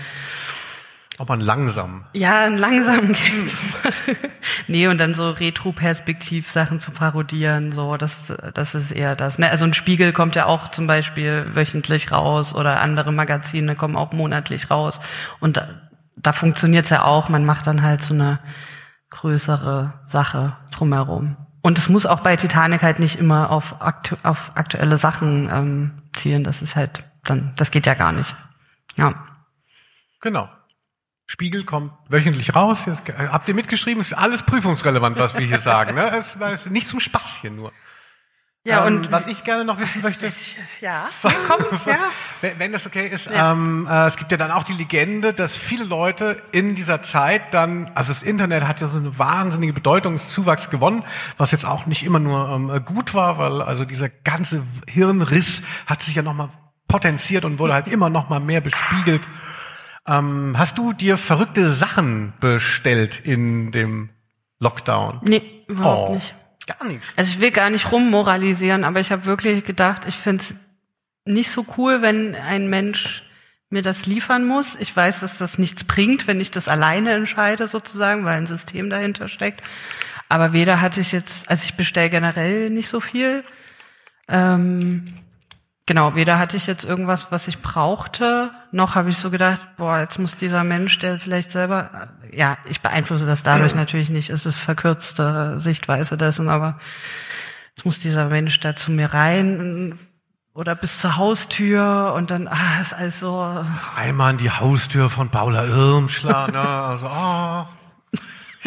aber ein langsam. Ja, einen langsamen Gag zu machen. nee, und dann so retro-perspektiv Sachen zu parodieren, so, das, das ist eher das. Ne? Also ein Spiegel kommt ja auch zum Beispiel wöchentlich raus oder andere Magazine kommen auch monatlich raus. Und da, da funktioniert's ja auch. Man macht dann halt so eine größere Sache drumherum. Und es muss auch bei Titanic halt nicht immer auf, aktu auf aktuelle Sachen ähm, zielen. Das ist halt dann, das geht ja gar nicht. Ja. Genau. Spiegel kommt wöchentlich raus. Jetzt, habt ihr mitgeschrieben? Es ist alles prüfungsrelevant, was wir hier sagen. Ne? Es ist nicht zum Spaß hier nur. Ja, ähm, und was ich gerne noch wissen möchte, ja, komm, ja. wenn das okay ist, ja. ähm, äh, es gibt ja dann auch die Legende, dass viele Leute in dieser Zeit dann, also das Internet hat ja so eine wahnsinnige Bedeutungszuwachs gewonnen, was jetzt auch nicht immer nur ähm, gut war, weil also dieser ganze Hirnriss hat sich ja nochmal potenziert und wurde halt immer noch mal mehr bespiegelt. Ähm, hast du dir verrückte Sachen bestellt in dem Lockdown? Nee, überhaupt oh, nicht. Gar nichts. Also ich will gar nicht rummoralisieren, aber ich habe wirklich gedacht, ich finde es nicht so cool, wenn ein Mensch mir das liefern muss. Ich weiß, dass das nichts bringt, wenn ich das alleine entscheide sozusagen, weil ein System dahinter steckt. Aber weder hatte ich jetzt, also ich bestelle generell nicht so viel. Ähm, Genau, weder hatte ich jetzt irgendwas, was ich brauchte, noch habe ich so gedacht, boah, jetzt muss dieser Mensch, der vielleicht selber, ja, ich beeinflusse das dadurch natürlich nicht, es ist verkürzte Sichtweise dessen, aber jetzt muss dieser Mensch da zu mir rein oder bis zur Haustür und dann, ah, ist alles so. Einmal an die Haustür von Paula Irmschler, ne, also, oh.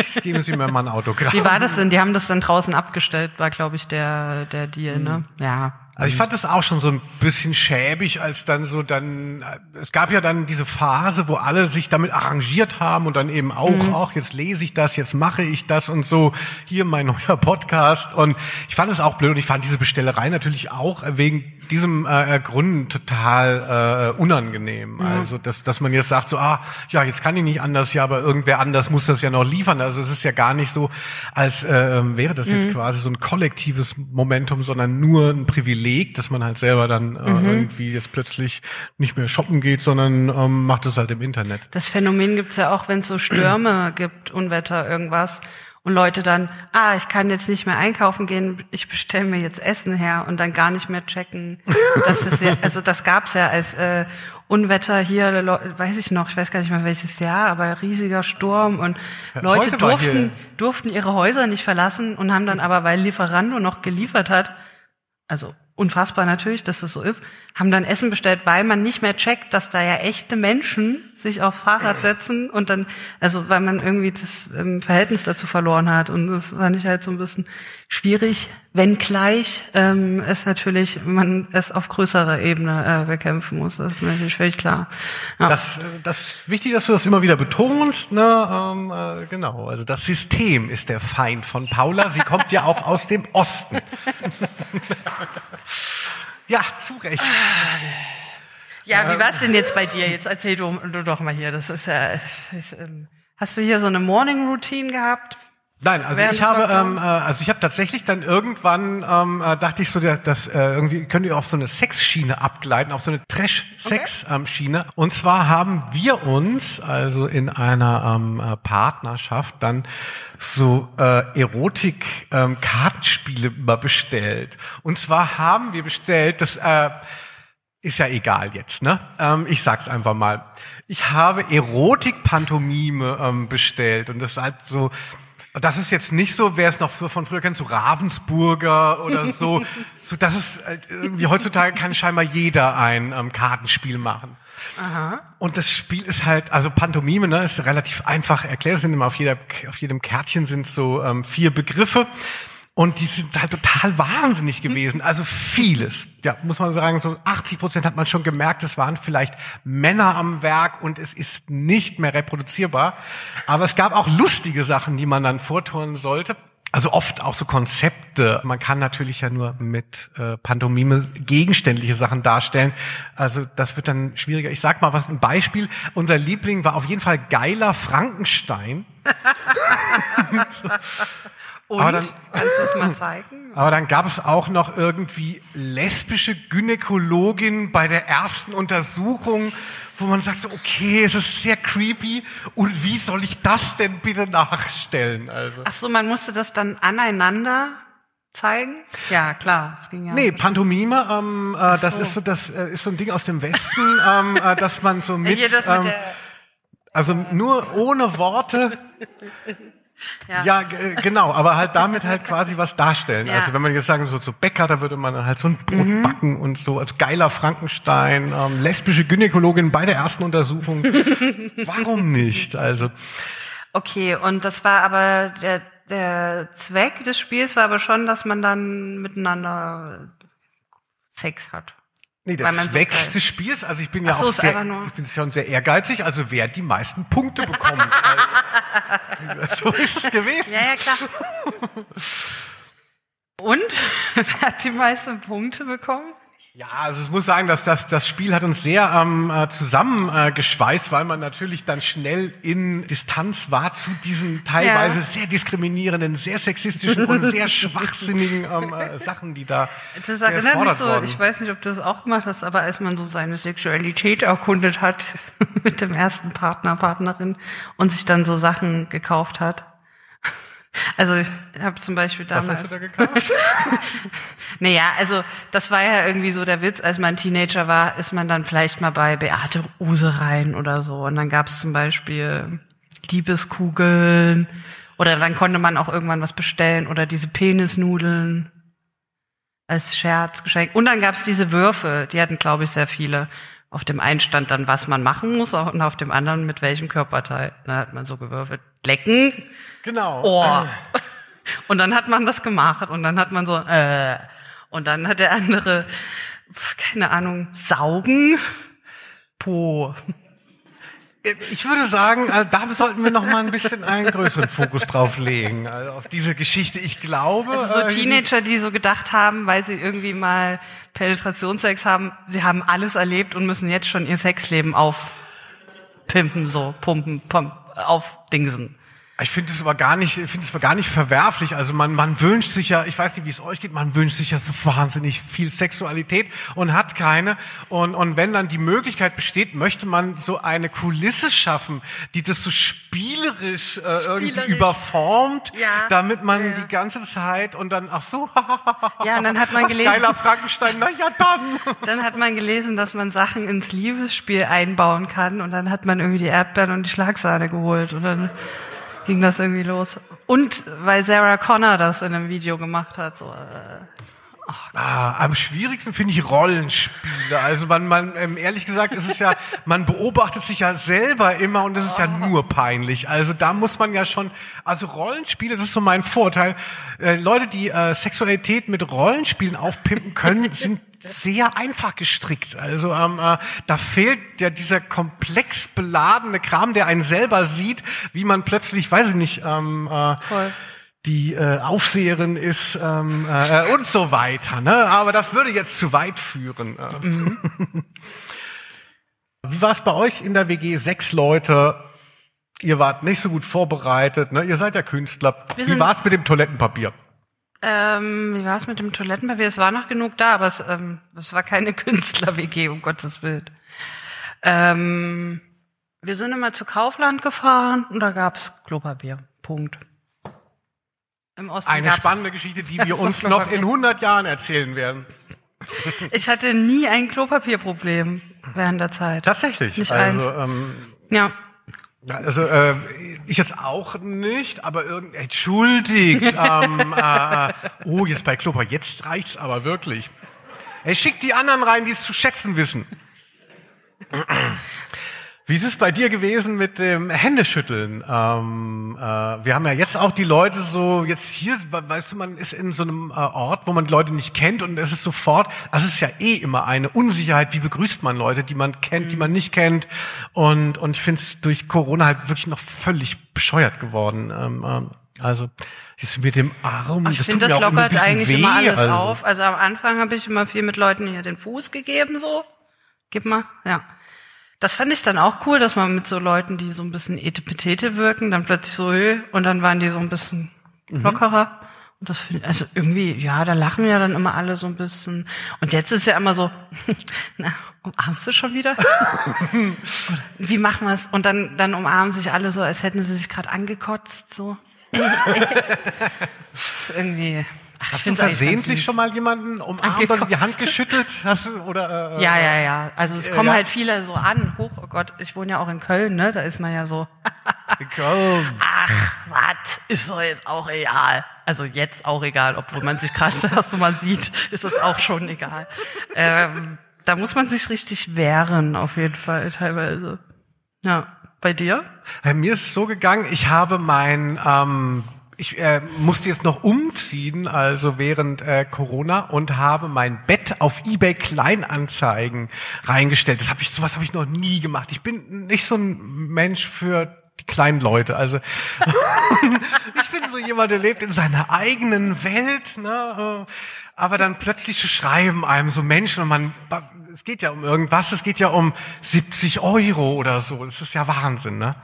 Geben Sie mir mal ein Autogramm. Wie war das denn? Die haben das dann draußen abgestellt, war, glaube ich, der, der Deal, ne? Hm. Ja. Also ich fand das auch schon so ein bisschen schäbig, als dann so dann, es gab ja dann diese Phase, wo alle sich damit arrangiert haben und dann eben auch, mhm. auch jetzt lese ich das, jetzt mache ich das und so, hier mein neuer Podcast und ich fand es auch blöd und ich fand diese Bestellerei natürlich auch wegen diesem äh, Grund total äh, unangenehm. Mhm. Also, dass, dass man jetzt sagt, so, ah, ja, jetzt kann ich nicht anders, ja, aber irgendwer anders muss das ja noch liefern. Also es ist ja gar nicht so, als äh, wäre das jetzt mhm. quasi so ein kollektives Momentum, sondern nur ein Privileg, dass man halt selber dann äh, mhm. irgendwie jetzt plötzlich nicht mehr shoppen geht, sondern ähm, macht es halt im Internet. Das Phänomen gibt's ja auch, wenn es so Stürme gibt, Unwetter, irgendwas und Leute dann, ah, ich kann jetzt nicht mehr einkaufen gehen, ich bestelle mir jetzt Essen her und dann gar nicht mehr checken. Das ist ja, also das gab's ja als äh, Unwetter hier, weiß ich noch, ich weiß gar nicht mehr welches Jahr, aber riesiger Sturm und Leute durften, durften ihre Häuser nicht verlassen und haben dann aber, weil Lieferando noch geliefert hat, also unfassbar natürlich, dass das so ist, haben dann Essen bestellt, weil man nicht mehr checkt, dass da ja echte Menschen sich auf Fahrrad setzen und dann, also weil man irgendwie das ähm, Verhältnis dazu verloren hat. Und das fand ich halt so ein bisschen schwierig, wenngleich ähm, es natürlich, man es auf größerer Ebene äh, bekämpfen muss. Das ist mir natürlich völlig klar. Ja. Das, äh, das ist wichtig, dass du das immer wieder betonst. Ne? Ähm, äh, genau, also das System ist der Feind von Paula. Sie kommt ja auch aus dem Osten. ja, zu Recht. Ja, wie war's denn jetzt bei dir? Jetzt erzähl du, du doch mal hier. Das ist ja. Ist, ähm, hast du hier so eine Morning Routine gehabt? Nein, also ich habe, ähm, äh, also ich habe tatsächlich dann irgendwann ähm, äh, dachte ich so, dass, dass äh, irgendwie könnt ihr auf so eine Sexschiene abgleiten, auf so eine Trash-Sex-Schiene. Okay. Und zwar haben wir uns also in einer ähm, äh, Partnerschaft dann so äh, Erotik-Kartenspiele ähm, mal bestellt. Und zwar haben wir bestellt, das äh, ist ja egal jetzt, ne? Ähm, ich sag's einfach mal. Ich habe Erotik-Pantomime ähm, bestellt und das halt so das ist jetzt nicht so, wer es noch von früher kennt, so Ravensburger oder so. so das ist äh, irgendwie heutzutage kann scheinbar jeder ein ähm, Kartenspiel machen. Aha. Und das Spiel ist halt, also Pantomime, ne, ist relativ einfach erklärt. Es sind immer auf jeder, auf jedem Kärtchen sind so ähm, vier Begriffe. Und die sind halt total wahnsinnig gewesen. Also vieles. Ja, muss man sagen, so 80 Prozent hat man schon gemerkt, es waren vielleicht Männer am Werk und es ist nicht mehr reproduzierbar. Aber es gab auch lustige Sachen, die man dann vorturnen sollte. Also oft auch so Konzepte. Man kann natürlich ja nur mit äh, Pantomime gegenständliche Sachen darstellen. Also das wird dann schwieriger. Ich sag mal was ein Beispiel. Unser Liebling war auf jeden Fall geiler Frankenstein. Und? Dann, Kannst du es mal zeigen? Aber dann gab es auch noch irgendwie lesbische Gynäkologin bei der ersten Untersuchung, wo man sagt so, okay, es ist sehr creepy. Und wie soll ich das denn bitte nachstellen? Also. Ach so, man musste das dann aneinander zeigen? Ja, klar, es ging ja. Nee, Pantomime, ähm, äh, so. das ist so, das äh, ist so ein Ding aus dem Westen, ähm, äh, dass man so mit, Hier das mit ähm, also nur ohne Worte ja, ja genau, aber halt damit halt quasi was darstellen. Ja. Also wenn man jetzt sagen so so Bäcker, da würde man halt so ein Brot mhm. backen und so als geiler Frankenstein, ähm, lesbische Gynäkologin bei der ersten Untersuchung. Warum nicht? Also Okay, und das war aber der der Zweck des Spiels war aber schon, dass man dann miteinander Sex hat. Nee, der Zweck so des Spiels, also ich bin ja so, auch sehr, ich bin schon sehr ehrgeizig, also wer die meisten Punkte bekommt. also, so ist es gewesen. Ja, ja, klar. Und? Wer hat die meisten Punkte bekommen? Ja, also ich muss sagen, dass das, das Spiel hat uns sehr ähm, äh, zusammengeschweißt, äh, weil man natürlich dann schnell in Distanz war zu diesen teilweise ja. sehr diskriminierenden, sehr sexistischen und sehr schwachsinnigen ähm, äh, Sachen, die da Das erinnert mich so, worden. ich weiß nicht, ob du das auch gemacht hast, aber als man so seine Sexualität erkundet hat mit dem ersten Partner, Partnerin und sich dann so Sachen gekauft hat, also ich habe zum Beispiel damals. Was hast du da gekauft? naja, also das war ja irgendwie so der Witz, als man Teenager war, ist man dann vielleicht mal bei Beate Use rein oder so. Und dann gab es zum Beispiel Liebeskugeln oder dann konnte man auch irgendwann was bestellen oder diese Penisnudeln als Scherzgeschenk. Und dann gab es diese Würfel, die hatten, glaube ich, sehr viele. Auf dem einen stand dann, was man machen muss, und auf dem anderen mit welchem Körperteil. Da hat man so gewürfelt. Lecken, Genau. Oh. Und dann hat man das gemacht und dann hat man so, äh, und dann hat der andere, keine Ahnung, saugen, Po. Ich würde sagen, äh, da sollten wir noch mal ein bisschen einen größeren Fokus drauf legen, also auf diese Geschichte. Ich glaube, also so äh, Teenager, die so gedacht haben, weil sie irgendwie mal Penetrationssex haben, sie haben alles erlebt und müssen jetzt schon ihr Sexleben aufpimpen, so pumpen, pumpen, aufdingsen. Ich finde es aber gar nicht, finde es aber gar nicht verwerflich. Also man, man wünscht sich ja, ich weiß nicht, wie es euch geht, man wünscht sich ja so wahnsinnig viel Sexualität und hat keine. Und, und wenn dann die Möglichkeit besteht, möchte man so eine Kulisse schaffen, die das so spielerisch, äh, spielerisch. irgendwie überformt, ja. damit man ja. die ganze Zeit und dann, ach so, ja, und dann hat man gelesen, geiler Frankenstein, na ja dann. Dann hat man gelesen, dass man Sachen ins Liebesspiel einbauen kann und dann hat man irgendwie die Erdbeeren und die Schlagsahne geholt und dann ging das irgendwie los. Und weil Sarah Connor das in einem Video gemacht hat. So, äh, Ah, am schwierigsten finde ich Rollenspiele. Also man, man ähm, ehrlich gesagt, ist es ja, man beobachtet sich ja selber immer und das ist ja nur peinlich. Also da muss man ja schon, also Rollenspiele, das ist so mein Vorteil. Äh, Leute, die äh, Sexualität mit Rollenspielen aufpimpen können, sind sehr einfach gestrickt. Also ähm, äh, da fehlt ja dieser komplex beladene Kram, der einen selber sieht, wie man plötzlich, weiß ich nicht, ähm, äh, Voll. die äh, Aufseherin ist ähm, äh, und so weiter. Ne? Aber das würde jetzt zu weit führen. äh. Mhm. Wie war es bei euch in der WG? Sechs Leute. Ihr wart nicht so gut vorbereitet. Ne? Ihr seid ja Künstler. Wir Wie war es mit dem Toilettenpapier? Ähm, wie war es mit dem Toilettenpapier? Es war noch genug da, aber es, ähm, es war keine Künstler-WG, um Gottes Willen. Ähm, wir sind immer zu Kaufland gefahren und da gab's Klopapier. Punkt. Im Osten Eine spannende Geschichte, die wir uns noch in 100 Jahren erzählen werden. Ich hatte nie ein Klopapierproblem während der Zeit. Tatsächlich. Nicht also, eins. ähm, Ja. Also äh, ich jetzt auch nicht, aber irgend entschuldigt. ähm, äh, oh, jetzt bei Klopper, jetzt reicht's aber wirklich. Er schickt die anderen rein, die es zu schätzen wissen. Wie ist es bei dir gewesen mit dem Händeschütteln? Ähm, äh, wir haben ja jetzt auch die Leute so, jetzt hier, we- weißt du, man ist in so einem äh, Ort, wo man die Leute nicht kennt und es ist sofort, also es ist ja eh immer eine Unsicherheit, wie begrüßt man Leute, die man kennt, die man nicht kennt. Und, und ich finde es durch Corona halt wirklich noch völlig bescheuert geworden. Ähm, ähm, also mit dem Arm. Ich das finde, das immer ein lockert eigentlich weh, immer alles also. auf. Also am Anfang habe ich immer viel mit Leuten hier den Fuß gegeben, so. Gib mal, ja. Das fand ich dann auch cool, dass man mit so Leuten, die so ein bisschen etepetete wirken, dann plötzlich so, "Hey", und dann waren die so ein bisschen Mhm. lockerer. Und das finde ich, also irgendwie, ja, da lachen ja dann immer alle so ein bisschen. Und jetzt ist ja immer so, na, umarmst du schon wieder? Wie machen wir es? Und dann, dann umarmen sich alle so, als hätten sie sich gerade angekotzt, so. das ist irgendwie, Hast du versehentlich schon mal jemanden umarmt oder die Hand geschüttelt? Hast du, oder, äh, Ja, ja, ja. Also es kommen ja. halt viele so an. Hoch, oh Gott, ich wohne ja auch in Köln, ne? Da ist man ja so, Köln. ach, was, ist doch jetzt auch egal. Also jetzt auch egal, obwohl man sich gerade das erste Mal sieht, ist es auch schon egal. Ähm, da muss man sich richtig wehren, auf jeden Fall, teilweise. Ja, bei dir? Bei mir ist es so gegangen, ich habe mein, ähm, ich äh, musste jetzt noch umziehen, also während äh, Corona und habe mein Bett auf eBay Kleinanzeigen reingestellt. Das habe ich, sowas habe ich noch nie gemacht. Ich bin nicht so ein Mensch für die kleinen Leute. Also ich bin so jemand, der lebt in seiner eigenen Welt, ne? aber dann plötzlich schreiben einem so Menschen und man, es geht ja um irgendwas, es geht ja um 70 Euro oder so, das ist ja Wahnsinn, ne?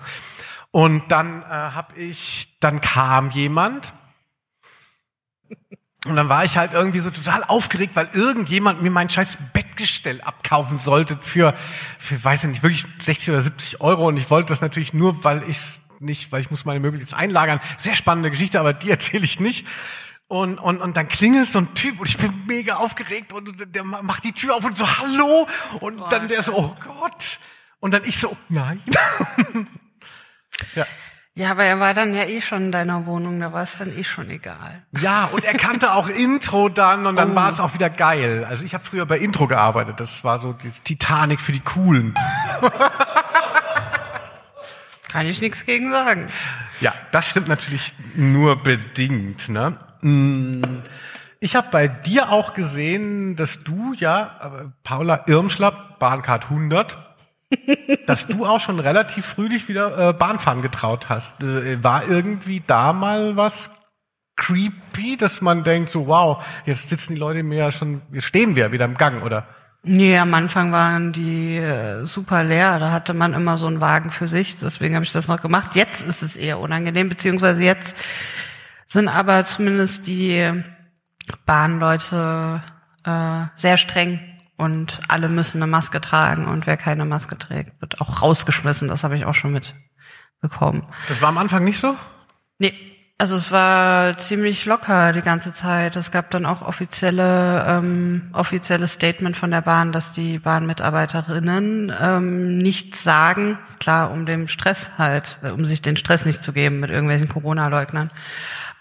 Und dann äh, habe ich, dann kam jemand und dann war ich halt irgendwie so total aufgeregt, weil irgendjemand mir mein scheiß Bettgestell abkaufen sollte für, für weiß ich nicht, wirklich 60 oder 70 Euro. Und ich wollte das natürlich nur, weil ich nicht, weil ich muss meine Möbel jetzt einlagern. Sehr spannende Geschichte, aber die erzähle ich nicht. Und, und, und dann klingelt so ein Typ und ich bin mega aufgeregt und der macht die Tür auf und so, hallo. Und dann der so, oh Gott. Und dann ich so, nein. ja. Ja, aber er war dann ja eh schon in deiner Wohnung, da war es dann eh schon egal. Ja, und er kannte auch Intro dann und dann war es auch wieder geil. Also ich habe früher bei Intro gearbeitet. Das war so die Titanic für die Coolen. Kann ich nichts gegen sagen. Ja, das stimmt natürlich nur bedingt. Ne? Mm, Ich habe bei dir auch gesehen, dass du ja, Paula Irmschlapp, Bahncard 100, dass du auch schon relativ früh dich wieder äh, Bahnfahren getraut hast. Äh, war irgendwie da mal was creepy, dass man denkt so, wow, jetzt sitzen die Leute mir ja schon, jetzt stehen wir wieder im Gang, oder? Nee, am Anfang waren die äh, super leer. Da hatte man immer so einen Wagen für sich. Deswegen habe ich das noch gemacht. Jetzt ist es eher unangenehm, beziehungsweise jetzt sind aber zumindest die Bahnleute äh, sehr streng und alle müssen eine Maske tragen und wer keine Maske trägt, wird auch rausgeschmissen. Das habe ich auch schon mitbekommen. Das war am Anfang nicht so? Nee, also es war ziemlich locker die ganze Zeit. Es gab dann auch offizielle ähm, offizielles Statement von der Bahn, dass die Bahnmitarbeiterinnen ähm, nichts sagen, klar, um dem Stress halt, äh, um sich den Stress nicht zu geben mit irgendwelchen Corona-Leugnern.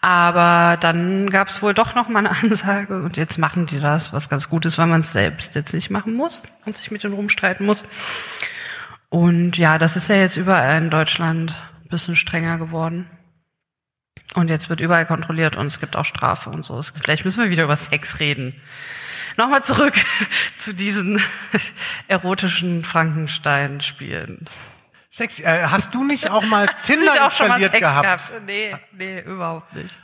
Aber dann gab es wohl doch noch mal eine Ansage und jetzt machen die das, was ganz gut ist, weil man es selbst jetzt nicht machen muss und sich mit denen rumstreiten muss. Und ja, das ist ja jetzt überall in Deutschland ein bisschen strenger geworden. Und jetzt wird überall kontrolliert und es gibt auch Strafe und so. Vielleicht müssen wir wieder über Sex reden. Nochmal zurück zu diesen erotischen Frankenstein-Spielen. Sex, äh, hast du nicht auch mal Tinder installiert Sex gehabt? gehabt? Nee, nee, überhaupt nicht.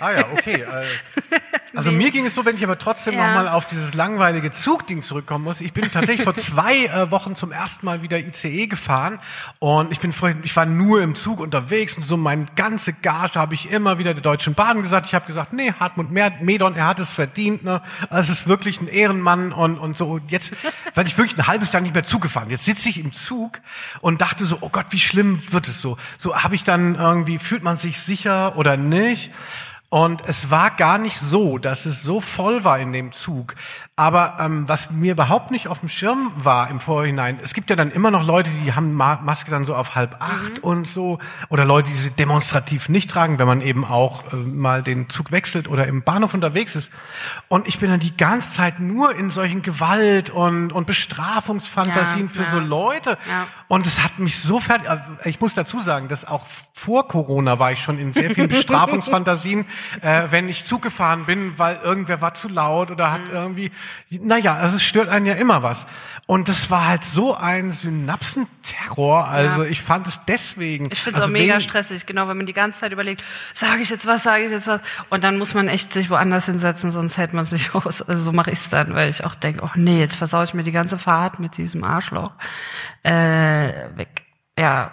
Ah ja, okay. Äh, Also mir ging es so, wenn ich aber trotzdem Ja. noch mal auf dieses langweilige Zugding zurückkommen muss. Ich bin tatsächlich vor zwei äh, Wochen zum ersten Mal wieder ICE gefahren und ich bin vorhin, ich war nur im Zug unterwegs und so meine ganze Gage habe ich immer wieder der Deutschen Bahn gesagt. Ich habe gesagt, nee, Hartmut Medon, er hat es verdient. Ne? Also Es ist wirklich ein Ehrenmann und und so. Und jetzt, weil ich wirklich ein halbes Jahr nicht mehr Zug gefahren. Jetzt sitze ich im Zug und dachte so, oh Gott, wie schlimm wird es so? So habe ich dann irgendwie, fühlt man sich sicher oder nicht? Und es war gar nicht so, dass es so voll war in dem Zug. Aber ähm, was mir überhaupt nicht auf dem Schirm war im Vorhinein, es gibt ja dann immer noch Leute, die haben Ma Maske dann so auf halb acht und so. Oder Leute, die sie demonstrativ nicht tragen, wenn man eben auch äh, mal den Zug wechselt oder im Bahnhof unterwegs ist. Und ich bin dann die ganze Zeit nur in solchen Gewalt- und, und Bestrafungsfantasien Ja, für ja. so Leute. Ja. Und es hat mich so fertig, also ich muss dazu sagen, dass auch vor Corona war ich schon in sehr vielen Bestrafungsfantasien, äh, wenn ich Zug gefahren bin, weil irgendwer war zu laut oder Mhm. hat irgendwie, naja, also es stört einen ja immer was. Und das war halt so ein Synapsenterror, also Ja. ich fand es deswegen. Ich finde es also auch mega stressig, genau, wenn man die ganze Zeit überlegt, sage ich jetzt was, sage ich jetzt was. Und dann muss man echt sich woanders hinsetzen, sonst hält man sich aus. Also so mache ich es dann, weil ich auch denke, oh nee, jetzt versau ich mir die ganze Fahrt mit diesem Arschloch äh, weg. Ja,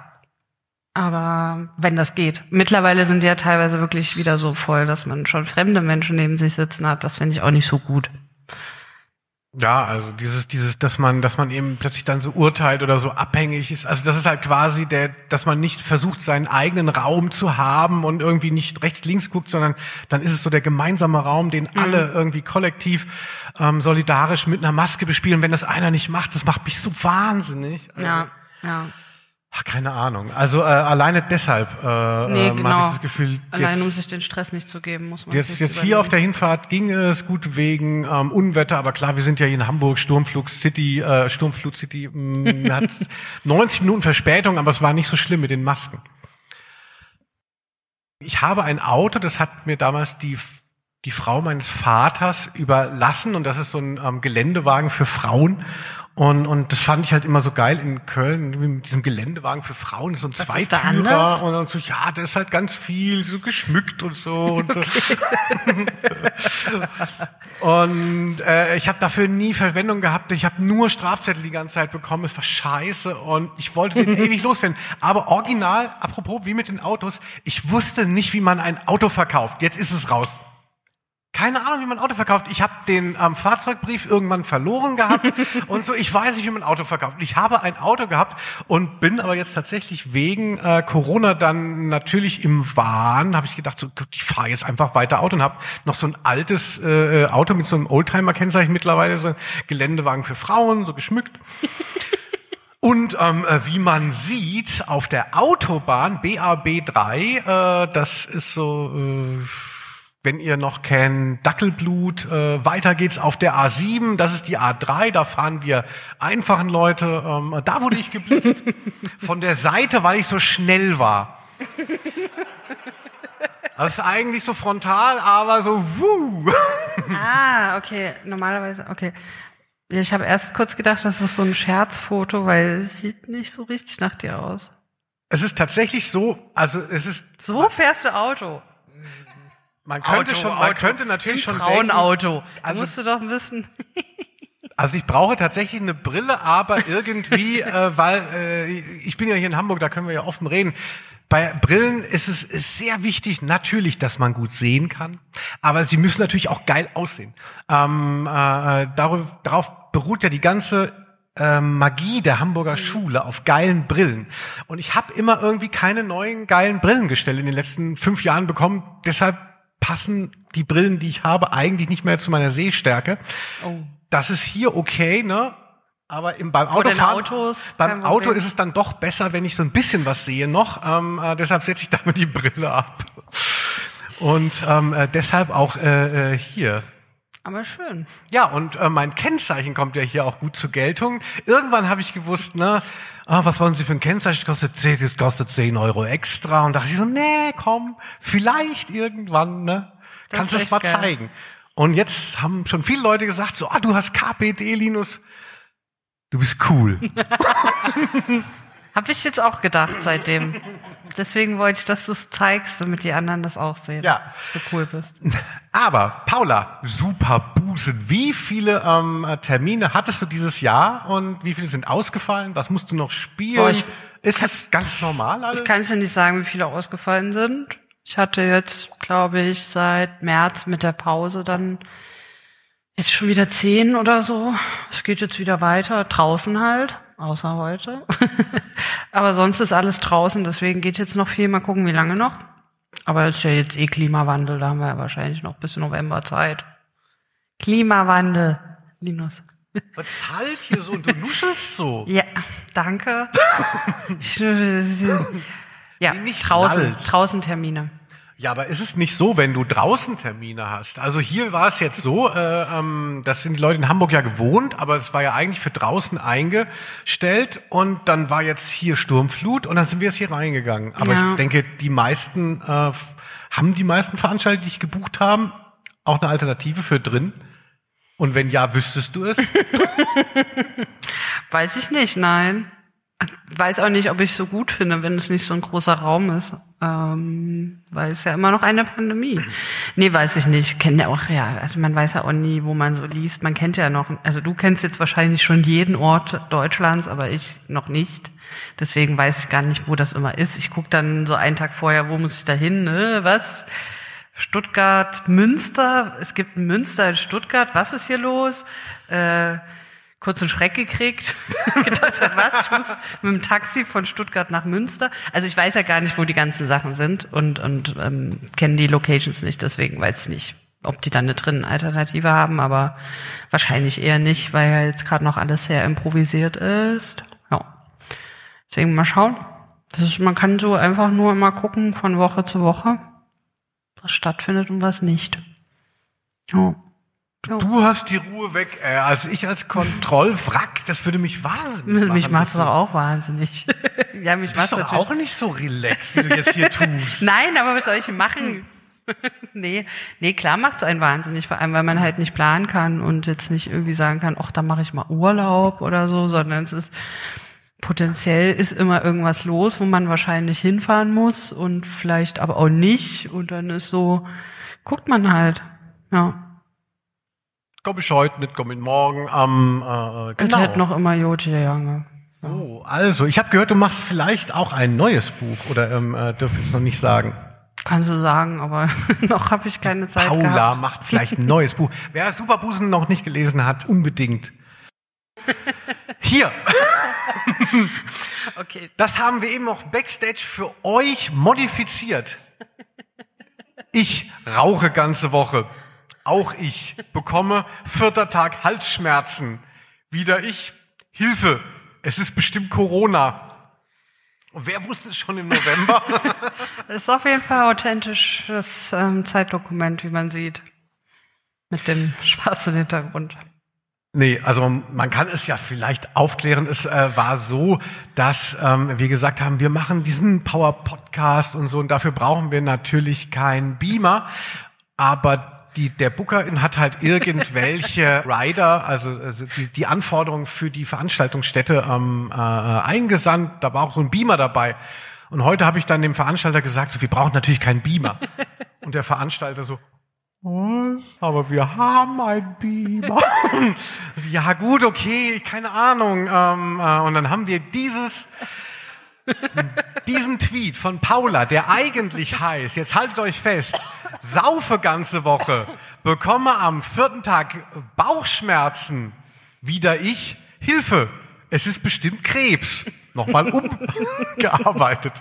aber wenn das geht. Mittlerweile sind die ja teilweise wirklich wieder so voll, dass man schon fremde Menschen neben sich sitzen hat. Das finde ich auch nicht so gut. Ja, also dieses, dieses, dass man, dass man eben plötzlich dann so urteilt oder so abhängig ist. Also das ist halt quasi der, dass man nicht versucht, seinen eigenen Raum zu haben und irgendwie nicht rechts, links guckt, sondern dann ist es so der gemeinsame Raum, den Mhm. alle irgendwie kollektiv ähm, solidarisch mit einer Maske bespielen. Wenn das einer nicht macht, das macht mich so wahnsinnig. Also, Ja, ja. Ach, keine Ahnung. Also äh, alleine deshalb äh, Nee, ähm, genau. habe ich das Gefühl, Allein um sich den Stress nicht zu geben, muss man Jetzt, jetzt hier auf der Hinfahrt ging es gut wegen ähm, Unwetter, aber klar, wir sind ja hier in Hamburg, Sturmflug City, äh, Sturmflut City, mh, hat 90 Minuten Verspätung, aber es war nicht so schlimm mit den Masken. Ich habe ein Auto, das hat mir damals die die Frau meines Vaters überlassen und das ist so ein ähm, Geländewagen für Frauen. Und, und das fand ich halt immer so geil in Köln, mit diesem Geländewagen für Frauen, so ein Was Zweitürer und dann so, ja, da ist halt ganz viel so geschmückt und so. Und, so. und äh, ich habe dafür nie Verwendung gehabt. Ich habe nur Strafzettel die ganze Zeit bekommen. Es war scheiße und ich wollte den ewig loswerden. Aber original, apropos wie mit den Autos, ich wusste nicht, wie man ein Auto verkauft. Jetzt ist es raus. Keine Ahnung, wie man ein Auto verkauft. Ich habe den ähm, Fahrzeugbrief irgendwann verloren gehabt und so. Ich weiß nicht, wie man ein Auto verkauft. Ich habe ein Auto gehabt und bin aber jetzt tatsächlich wegen äh, Corona dann natürlich im Wahn. Habe ich gedacht, so, ich fahre jetzt einfach weiter Auto und habe noch so ein altes äh, Auto mit so einem Oldtimer-Kennzeichen mittlerweile, so ein Geländewagen für Frauen, so geschmückt. Und ähm, äh, wie man sieht, auf der Autobahn BAB3, äh, das ist so, äh, wenn ihr noch kennt, Dackelblut, äh, weiter geht's auf der A7, das ist die A3, da fahren wir einfachen Leute, ähm, da wurde ich geblitzt. Von der Seite, weil ich so schnell war. Das ist eigentlich so frontal, aber so wuh. Ah, okay. Normalerweise, okay. Ich habe erst kurz gedacht, das ist so ein Scherzfoto, weil es sieht nicht so richtig nach dir aus. Es ist tatsächlich so, also es ist, So fährst du Auto. Man könnte schon, man könnte natürlich schon denken, Frauenauto. Da Also- musst du doch wissen. Also ich brauche tatsächlich eine Brille, aber irgendwie, äh, weil äh, ich bin ja hier in Hamburg, da können wir ja offen reden. Bei Brillen ist es ist sehr wichtig, natürlich, dass man gut sehen kann, aber sie müssen natürlich auch geil aussehen. Ähm, äh, darauf, darauf beruht ja die ganze äh, Magie der Hamburger Schule auf geilen Brillen. Und ich habe immer irgendwie keine neuen geilen Brillengestelle in den letzten fünf Jahren bekommen. Deshalb passen die Brillen, die ich habe, eigentlich nicht mehr zu meiner Sehstärke. Oh. Das ist hier okay, ne? Aber im, beim Autofahren, Autos beim Auto ist es dann doch besser, wenn ich so ein bisschen was sehe noch. Ähm, äh, deshalb setze ich damit die Brille ab. Und ähm, äh, deshalb auch äh, äh, hier. Aber schön. Ja, und äh, mein Kennzeichen kommt ja hier auch gut zur Geltung. Irgendwann habe ich gewusst, ne, ah, was wollen Sie für ein Kennzeichen? Das kostet 10, das kostet 10 Euro extra. Und dachte ich so, nee, komm, vielleicht irgendwann, ne? Das Kannst du es mal geil. zeigen. Und jetzt haben schon viele Leute gesagt, so, ah, du hast KPD, Linus. Du bist cool. Hab ich jetzt auch gedacht seitdem. Deswegen wollte ich, dass du es zeigst, damit die anderen das auch sehen. Ja. Dass du cool bist. Aber, Paula, super Busen. Wie viele ähm, Termine hattest du dieses Jahr und wie viele sind ausgefallen? Was musst du noch spielen? Boah, ich Ist es ganz normal alles? Ich kann dir nicht sagen, wie viele ausgefallen sind. Ich hatte jetzt, glaube ich, seit März mit der Pause dann jetzt schon wieder zehn oder so. Es geht jetzt wieder weiter, draußen halt, außer heute. Aber sonst ist alles draußen, deswegen geht jetzt noch viel. Mal gucken, wie lange noch. Aber es ist ja jetzt eh Klimawandel, da haben wir ja wahrscheinlich noch bis November Zeit. Klimawandel, Linus. Was halt hier so und du nuschelst so? Ja, danke. ja, draußen, draußen Termine. Ja, aber ist es nicht so, wenn du draußen Termine hast? Also hier war es jetzt so, äh, ähm, das sind die Leute in Hamburg ja gewohnt, aber es war ja eigentlich für draußen eingestellt und dann war jetzt hier Sturmflut und dann sind wir jetzt hier reingegangen. Aber Ja. ich denke, die meisten, äh, haben die meisten Veranstalter, die ich gebucht haben, auch eine Alternative für drin? Und wenn ja, wüsstest du es? Weiß ich nicht, nein. Weiß auch nicht, ob ich so gut finde, wenn es nicht so ein großer Raum ist. Ähm, weil es ja immer noch eine Pandemie. Nee, weiß ich nicht. Kennt ja auch, ja, also man weiß ja auch nie, wo man so liest. Man kennt ja noch, also du kennst jetzt wahrscheinlich schon jeden Ort Deutschlands, aber ich noch nicht. Deswegen weiß ich gar nicht, wo das immer ist. Ich gucke dann so einen Tag vorher, wo muss ich da hin, ne? Was? Stuttgart, Münster. Es gibt Münster in Stuttgart. Was ist hier los? Äh, kurz einen Schreck gekriegt. Gedacht, was? Ich muss mit dem Taxi von Stuttgart nach Münster. Also ich weiß ja gar nicht, wo die ganzen Sachen sind und, und ähm, kenne die Locations nicht. Deswegen weiß ich nicht, ob die dann eine drinnen Alternative haben, aber wahrscheinlich eher nicht, weil ja jetzt gerade noch alles sehr improvisiert ist. Ja. Deswegen mal schauen. Das ist, man kann so einfach nur immer gucken von Woche zu Woche, was stattfindet und was nicht. Ja. Du hast die Ruhe weg. Äh, also ich als Kontrollwrack, das würde mich wahnsinnig Mich machen. macht's doch auch wahnsinnig. ja, mich bist doch auch nicht so relaxed, wie du jetzt hier tust. Nein, aber was soll ich machen? nee, nee, klar macht's einen wahnsinnig, vor allem weil man halt nicht planen kann und jetzt nicht irgendwie sagen kann, ach, da mache ich mal Urlaub oder so, sondern es ist potenziell ist immer irgendwas los, wo man wahrscheinlich hinfahren muss und vielleicht aber auch nicht und dann ist so guckt man halt. Ja. Komm ich heute nicht, komm ich morgen am äh, Und genau. halt noch immer Jotje Jange. So, also ich habe gehört, du machst vielleicht auch ein neues Buch oder ähm, äh, dürfen ich noch nicht sagen. Kannst du sagen, aber noch habe ich keine Zeit Paula gehabt. macht vielleicht ein neues Buch. Wer Superbusen noch nicht gelesen hat, unbedingt. Hier, Okay, das haben wir eben noch backstage für euch modifiziert. Ich rauche ganze Woche. Auch ich bekomme vierter Tag Halsschmerzen. Wieder ich. Hilfe. Es ist bestimmt Corona. Und wer wusste es schon im November? Das ist auf jeden Fall authentisches ähm, Zeitdokument, wie man sieht. Mit dem schwarzen Hintergrund. Nee, also man kann es ja vielleicht aufklären. Es äh, war so, dass ähm, wir gesagt haben, wir machen diesen Power-Podcast und so und dafür brauchen wir natürlich keinen Beamer. Aber die, der Bookerin hat halt irgendwelche Rider, also, also die, die Anforderungen für die Veranstaltungsstätte ähm, äh, eingesandt. Da war auch so ein Beamer dabei. Und heute habe ich dann dem Veranstalter gesagt, so, wir brauchen natürlich keinen Beamer. Und der Veranstalter so, was? Aber wir haben ein Beamer. ja gut, okay, keine Ahnung. Ähm, äh, und dann haben wir dieses, diesen Tweet von Paula, der eigentlich heißt, jetzt haltet euch fest, saufe ganze Woche, bekomme am vierten Tag Bauchschmerzen, wieder ich, Hilfe, es ist bestimmt Krebs. Nochmal umgearbeitet.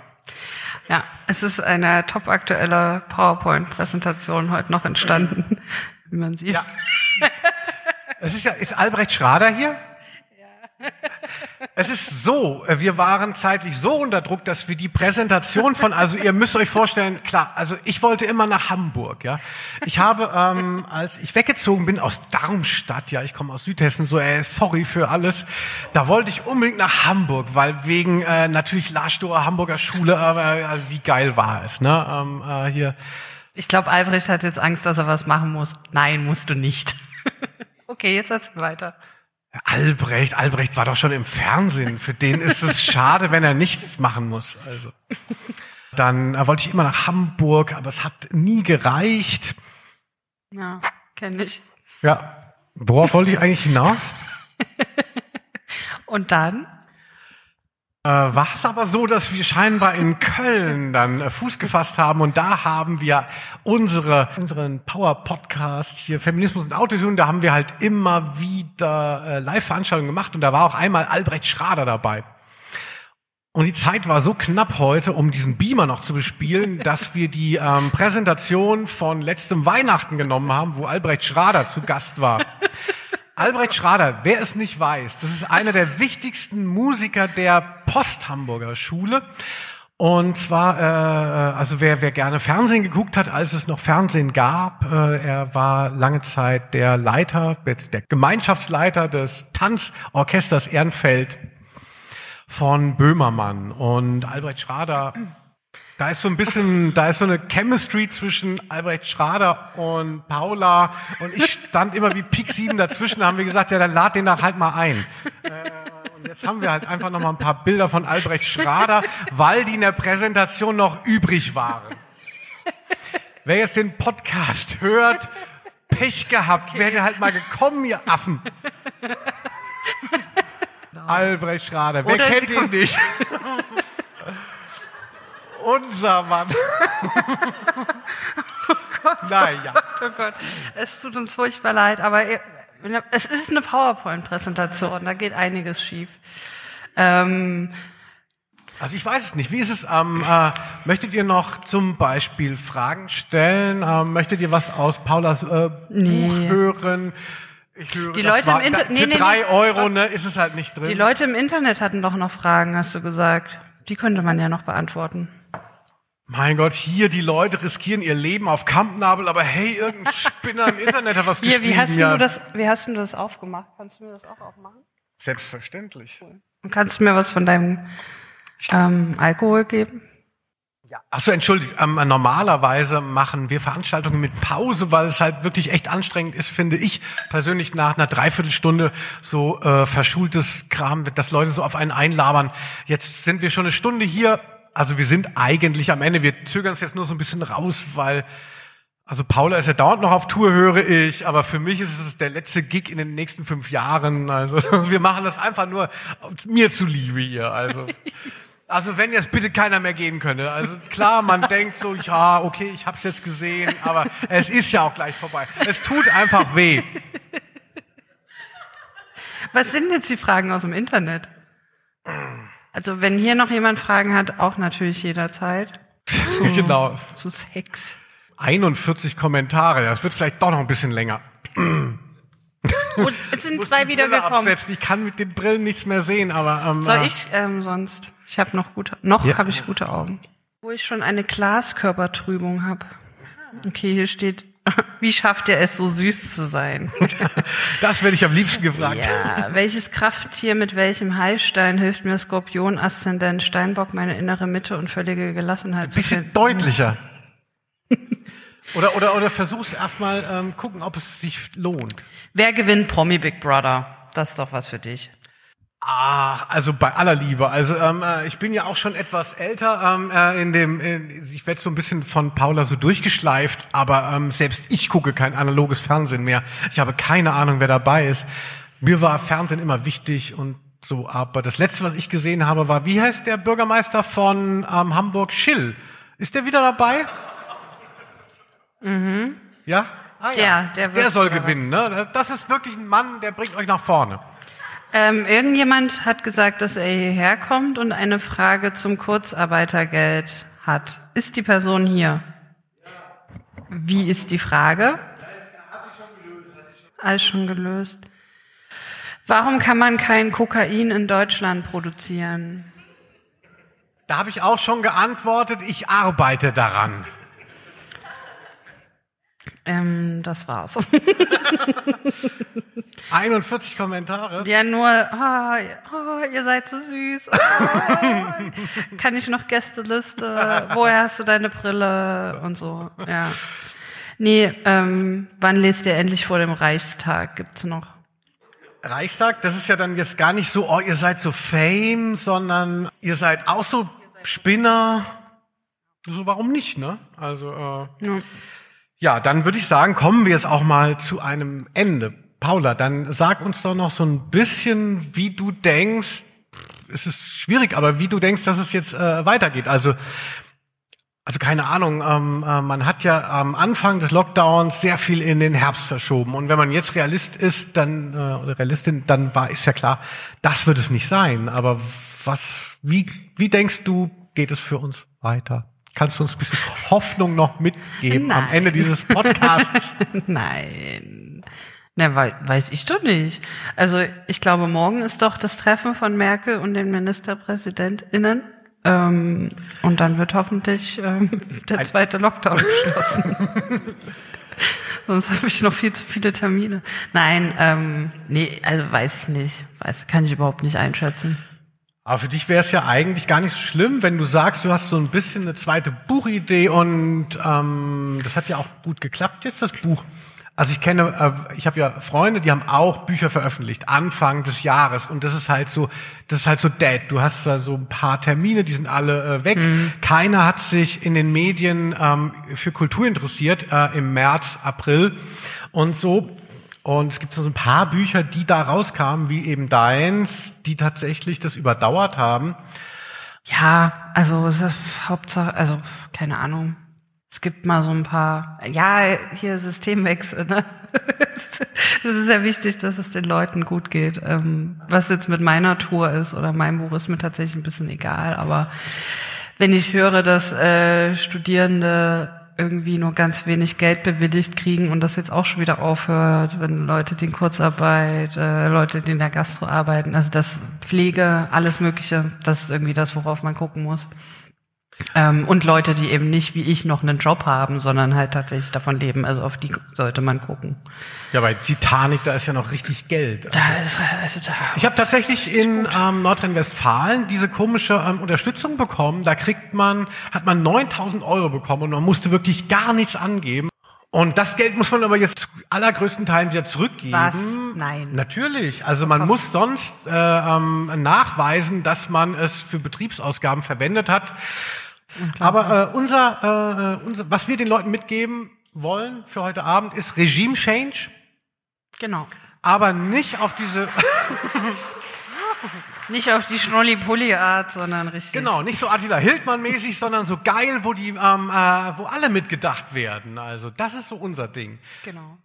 Ja, es ist eine topaktuelle PowerPoint-Präsentation heute noch entstanden, wie man sieht. Ja. Es ist ja, ist Albrecht Schrader hier? Es ist so, äh, wir waren zeitlich so unter Druck, dass wir die Präsentation von, also ihr müsst euch vorstellen, klar, also ich wollte immer nach Hamburg, ja. Ich habe, ähm, als ich weggezogen bin aus Darmstadt, ja, ich komme aus Südhessen, so, äh, sorry für alles, da wollte ich unbedingt nach Hamburg, weil wegen äh, natürlich Larstorer Hamburger Schule, aber äh, wie geil war es, ne? Ähm, äh, hier. Ich glaube, Albrecht hat jetzt Angst, dass er was machen muss. Nein, musst du nicht. okay, jetzt erzähl weiter. Albrecht, Albrecht war doch schon im Fernsehen. Für den ist es schade, wenn er nichts machen muss. Also. Dann wollte ich immer nach Hamburg, aber es hat nie gereicht. Ja, kenne ich. Ja. Worauf wollte ich eigentlich hinaus? Und dann? Äh, war es aber so, dass wir scheinbar in Köln dann äh, Fuß gefasst haben und da haben wir unsere, unseren Power-Podcast hier Feminismus und Autotune, da haben wir halt immer wieder äh, Live-Veranstaltungen gemacht und da war auch einmal Albrecht Schrader dabei. Und die Zeit war so knapp heute, um diesen Beamer noch zu bespielen, dass wir die ähm, Präsentation von letztem Weihnachten genommen haben, wo Albrecht Schrader zu Gast war. Albrecht Schrader, wer es nicht weiß, das ist einer der wichtigsten Musiker der Post-Hamburger Schule. Und zwar, äh, also wer, wer gerne Fernsehen geguckt hat, als es noch Fernsehen gab, äh, er war lange Zeit der Leiter, der Gemeinschaftsleiter des Tanzorchesters Ehrenfeld von Böhmermann. Und Albrecht Schrader da ist so ein bisschen, da ist so eine Chemistry zwischen Albrecht Schrader und Paula und ich stand immer wie Pik 7 dazwischen, da haben wir gesagt, ja, dann lad den doch halt mal ein. Äh, und jetzt haben wir halt einfach noch mal ein paar Bilder von Albrecht Schrader, weil die in der Präsentation noch übrig waren. Wer jetzt den Podcast hört, Pech gehabt, okay. wäre halt mal gekommen, ihr Affen. Albrecht Schrader, wer Oder kennt ihn nicht? unser Mann. oh Gott, naja. oh Gott, oh Gott. Es tut uns furchtbar leid, aber es ist eine PowerPoint-Präsentation, da geht einiges schief. Ähm, also ich weiß es nicht. Wie ist es? Ähm, äh, möchtet ihr noch zum Beispiel Fragen stellen? Ähm, möchtet ihr was aus Paulas äh, nee. Buch hören? Ich höre, die Leute war, im Internet. Nee, für nee, drei nee, Euro ne, ist es halt nicht drin. Die Leute im Internet hatten doch noch Fragen, hast du gesagt. Die könnte man ja noch beantworten. Mein Gott, hier die Leute riskieren ihr Leben auf Kampnabel, aber hey, irgendein Spinner im Internet hat was geschrieben. Hier, wie hast ja. du das, wie hast du das aufgemacht? Kannst du mir das auch aufmachen? Selbstverständlich. Und kannst du mir was von deinem ähm, Alkohol geben? Ja. Ach so, entschuldigt. Ähm, normalerweise machen wir Veranstaltungen mit Pause, weil es halt wirklich echt anstrengend ist, finde ich persönlich nach einer Dreiviertelstunde so äh, verschultes Kram, dass Leute so auf einen einlabern. Jetzt sind wir schon eine Stunde hier also wir sind eigentlich am Ende, wir zögern es jetzt nur so ein bisschen raus, weil, also Paula ist ja dauernd noch auf Tour, höre ich, aber für mich ist es der letzte Gig in den nächsten fünf Jahren. Also wir machen das einfach nur mir zuliebe hier. Also, also wenn jetzt bitte keiner mehr gehen könne. Also klar, man denkt so, ja, okay, ich hab's jetzt gesehen, aber es ist ja auch gleich vorbei. Es tut einfach weh. Was sind jetzt die Fragen aus dem Internet? Also wenn hier noch jemand Fragen hat, auch natürlich jederzeit. Zu, genau. Zu Sex. 41 Kommentare, das wird vielleicht doch noch ein bisschen länger. Und es sind zwei wiedergekommen. Ich kann mit den Brillen nichts mehr sehen, aber ähm, soll ich ähm, sonst? Ich habe noch gute, noch ja. habe ich gute Augen. Wo ich schon eine Glaskörpertrübung habe. Okay, hier steht Wie schafft er es, so süß zu sein? Das werde ich am liebsten gefragt. Ja, welches Krafttier mit welchem Heilstein hilft mir Skorpion, Aszendent, Steinbock, meine innere Mitte und völlige Gelassenheit zu finden? Bisschen deutlicher. Oder, oder, oder versuch's erstmal ähm, gucken, ob es sich lohnt. Wer gewinnt Promi Big Brother? Das ist doch was für dich. Ach, also bei aller Liebe. Also ähm, äh, ich bin ja auch schon etwas älter ähm, äh, in dem. In, ich werde so ein bisschen von Paula so durchgeschleift, aber ähm, selbst ich gucke kein analoges Fernsehen mehr. Ich habe keine Ahnung, wer dabei ist. Mir war Fernsehen immer wichtig und so. Aber das letzte, was ich gesehen habe, war wie heißt der Bürgermeister von ähm, Hamburg? Schill. Ist der wieder dabei? Mhm. Ja. Ah, ja. Der, der, der soll gewinnen. Ne? Das ist wirklich ein Mann, der bringt euch nach vorne. Ähm, irgendjemand hat gesagt, dass er hierher kommt und eine Frage zum Kurzarbeitergeld hat. Ist die Person hier? Wie ist die Frage? Alles schon gelöst. Warum kann man kein Kokain in Deutschland produzieren? Da habe ich auch schon geantwortet, ich arbeite daran. Ähm, das war's. 41 Kommentare. Ja, nur, oh, oh, ihr seid so süß. Oh, kann ich noch Gästeliste? Woher hast du deine Brille? Und so, ja. Nee, ähm, wann lest ihr endlich vor dem Reichstag? Gibt's noch? Reichstag, das ist ja dann jetzt gar nicht so, oh, ihr seid so Fame, sondern ihr seid auch so Spinner. So, warum nicht, ne? Also, äh, Ja. Ja, dann würde ich sagen, kommen wir jetzt auch mal zu einem Ende. Paula, dann sag uns doch noch so ein bisschen, wie du denkst, es ist schwierig, aber wie du denkst, dass es jetzt äh, weitergeht. Also, also keine Ahnung, ähm, äh, man hat ja am Anfang des Lockdowns sehr viel in den Herbst verschoben. Und wenn man jetzt Realist ist, dann äh, oder Realistin, dann war ist ja klar, das wird es nicht sein. Aber was, wie, wie denkst du, geht es für uns weiter? Kannst du uns ein bisschen Hoffnung noch mitgeben am Nein. Ende dieses Podcasts? Nein. Na, wei- weiß ich doch nicht. Also ich glaube, morgen ist doch das Treffen von Merkel und den MinisterpräsidentInnen. Ähm, und dann wird hoffentlich ähm, der zweite Lockdown beschlossen. Sonst habe ich noch viel zu viele Termine. Nein, ähm, nee, also weiß ich nicht. Weiß, kann ich überhaupt nicht einschätzen. Aber für dich wäre es ja eigentlich gar nicht so schlimm, wenn du sagst, du hast so ein bisschen eine zweite Buchidee und ähm, das hat ja auch gut geklappt jetzt, das Buch. Also ich kenne, äh, ich habe ja Freunde, die haben auch Bücher veröffentlicht, Anfang des Jahres. Und das ist halt so, das ist halt so dead. Du hast da so ein paar Termine, die sind alle äh, weg. Keiner hat sich in den Medien ähm, für Kultur interessiert äh, im März, April und so. Und es gibt so ein paar Bücher, die da rauskamen, wie eben deins, die tatsächlich das überdauert haben. Ja, also Hauptsache, also keine Ahnung. Es gibt mal so ein paar, ja, hier Systemwechsel, ne? Es ist sehr wichtig, dass es den Leuten gut geht. Ähm, was jetzt mit meiner Tour ist oder meinem Buch ist mir tatsächlich ein bisschen egal, aber wenn ich höre, dass äh, Studierende irgendwie nur ganz wenig Geld bewilligt kriegen und das jetzt auch schon wieder aufhört, wenn Leute, die in Kurzarbeit, äh, Leute, die in der Gastro arbeiten, also das Pflege, alles Mögliche, das ist irgendwie das, worauf man gucken muss. Ähm, und Leute, die eben nicht wie ich noch einen Job haben, sondern halt tatsächlich davon leben, also auf die sollte man gucken. Ja, bei Titanic, da ist ja noch richtig Geld. Da ist, also da. Ich habe tatsächlich in ähm, Nordrhein-Westfalen diese komische ähm, Unterstützung bekommen. Da kriegt man, hat man 9000 Euro bekommen und man musste wirklich gar nichts angeben. Und das Geld muss man aber jetzt zu allergrößten Teilen wieder zurückgeben. Was? Nein. Natürlich. Also man Was? muss sonst äh, ähm, nachweisen, dass man es für Betriebsausgaben verwendet hat. Aber äh, unser, äh, unser, was wir den Leuten mitgeben wollen für heute Abend, ist Regime Change, Genau. aber nicht auf diese Nicht auf die Schnulli-Pulli-Art, sondern richtig. Genau, nicht so Attila Hildmann-mäßig, sondern so geil, wo die, ähm, äh, wo alle mitgedacht werden. Also das ist so unser Ding. Genau.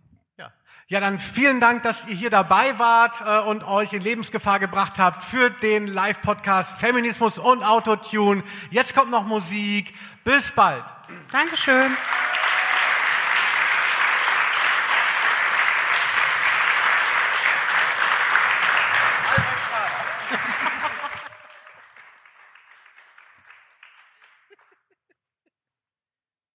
Ja. dann vielen Dank, dass ihr hier dabei wart äh, und euch in Lebensgefahr gebracht habt für den Live-Podcast Feminismus und Autotune. Jetzt kommt noch Musik. Bis bald. Dankeschön.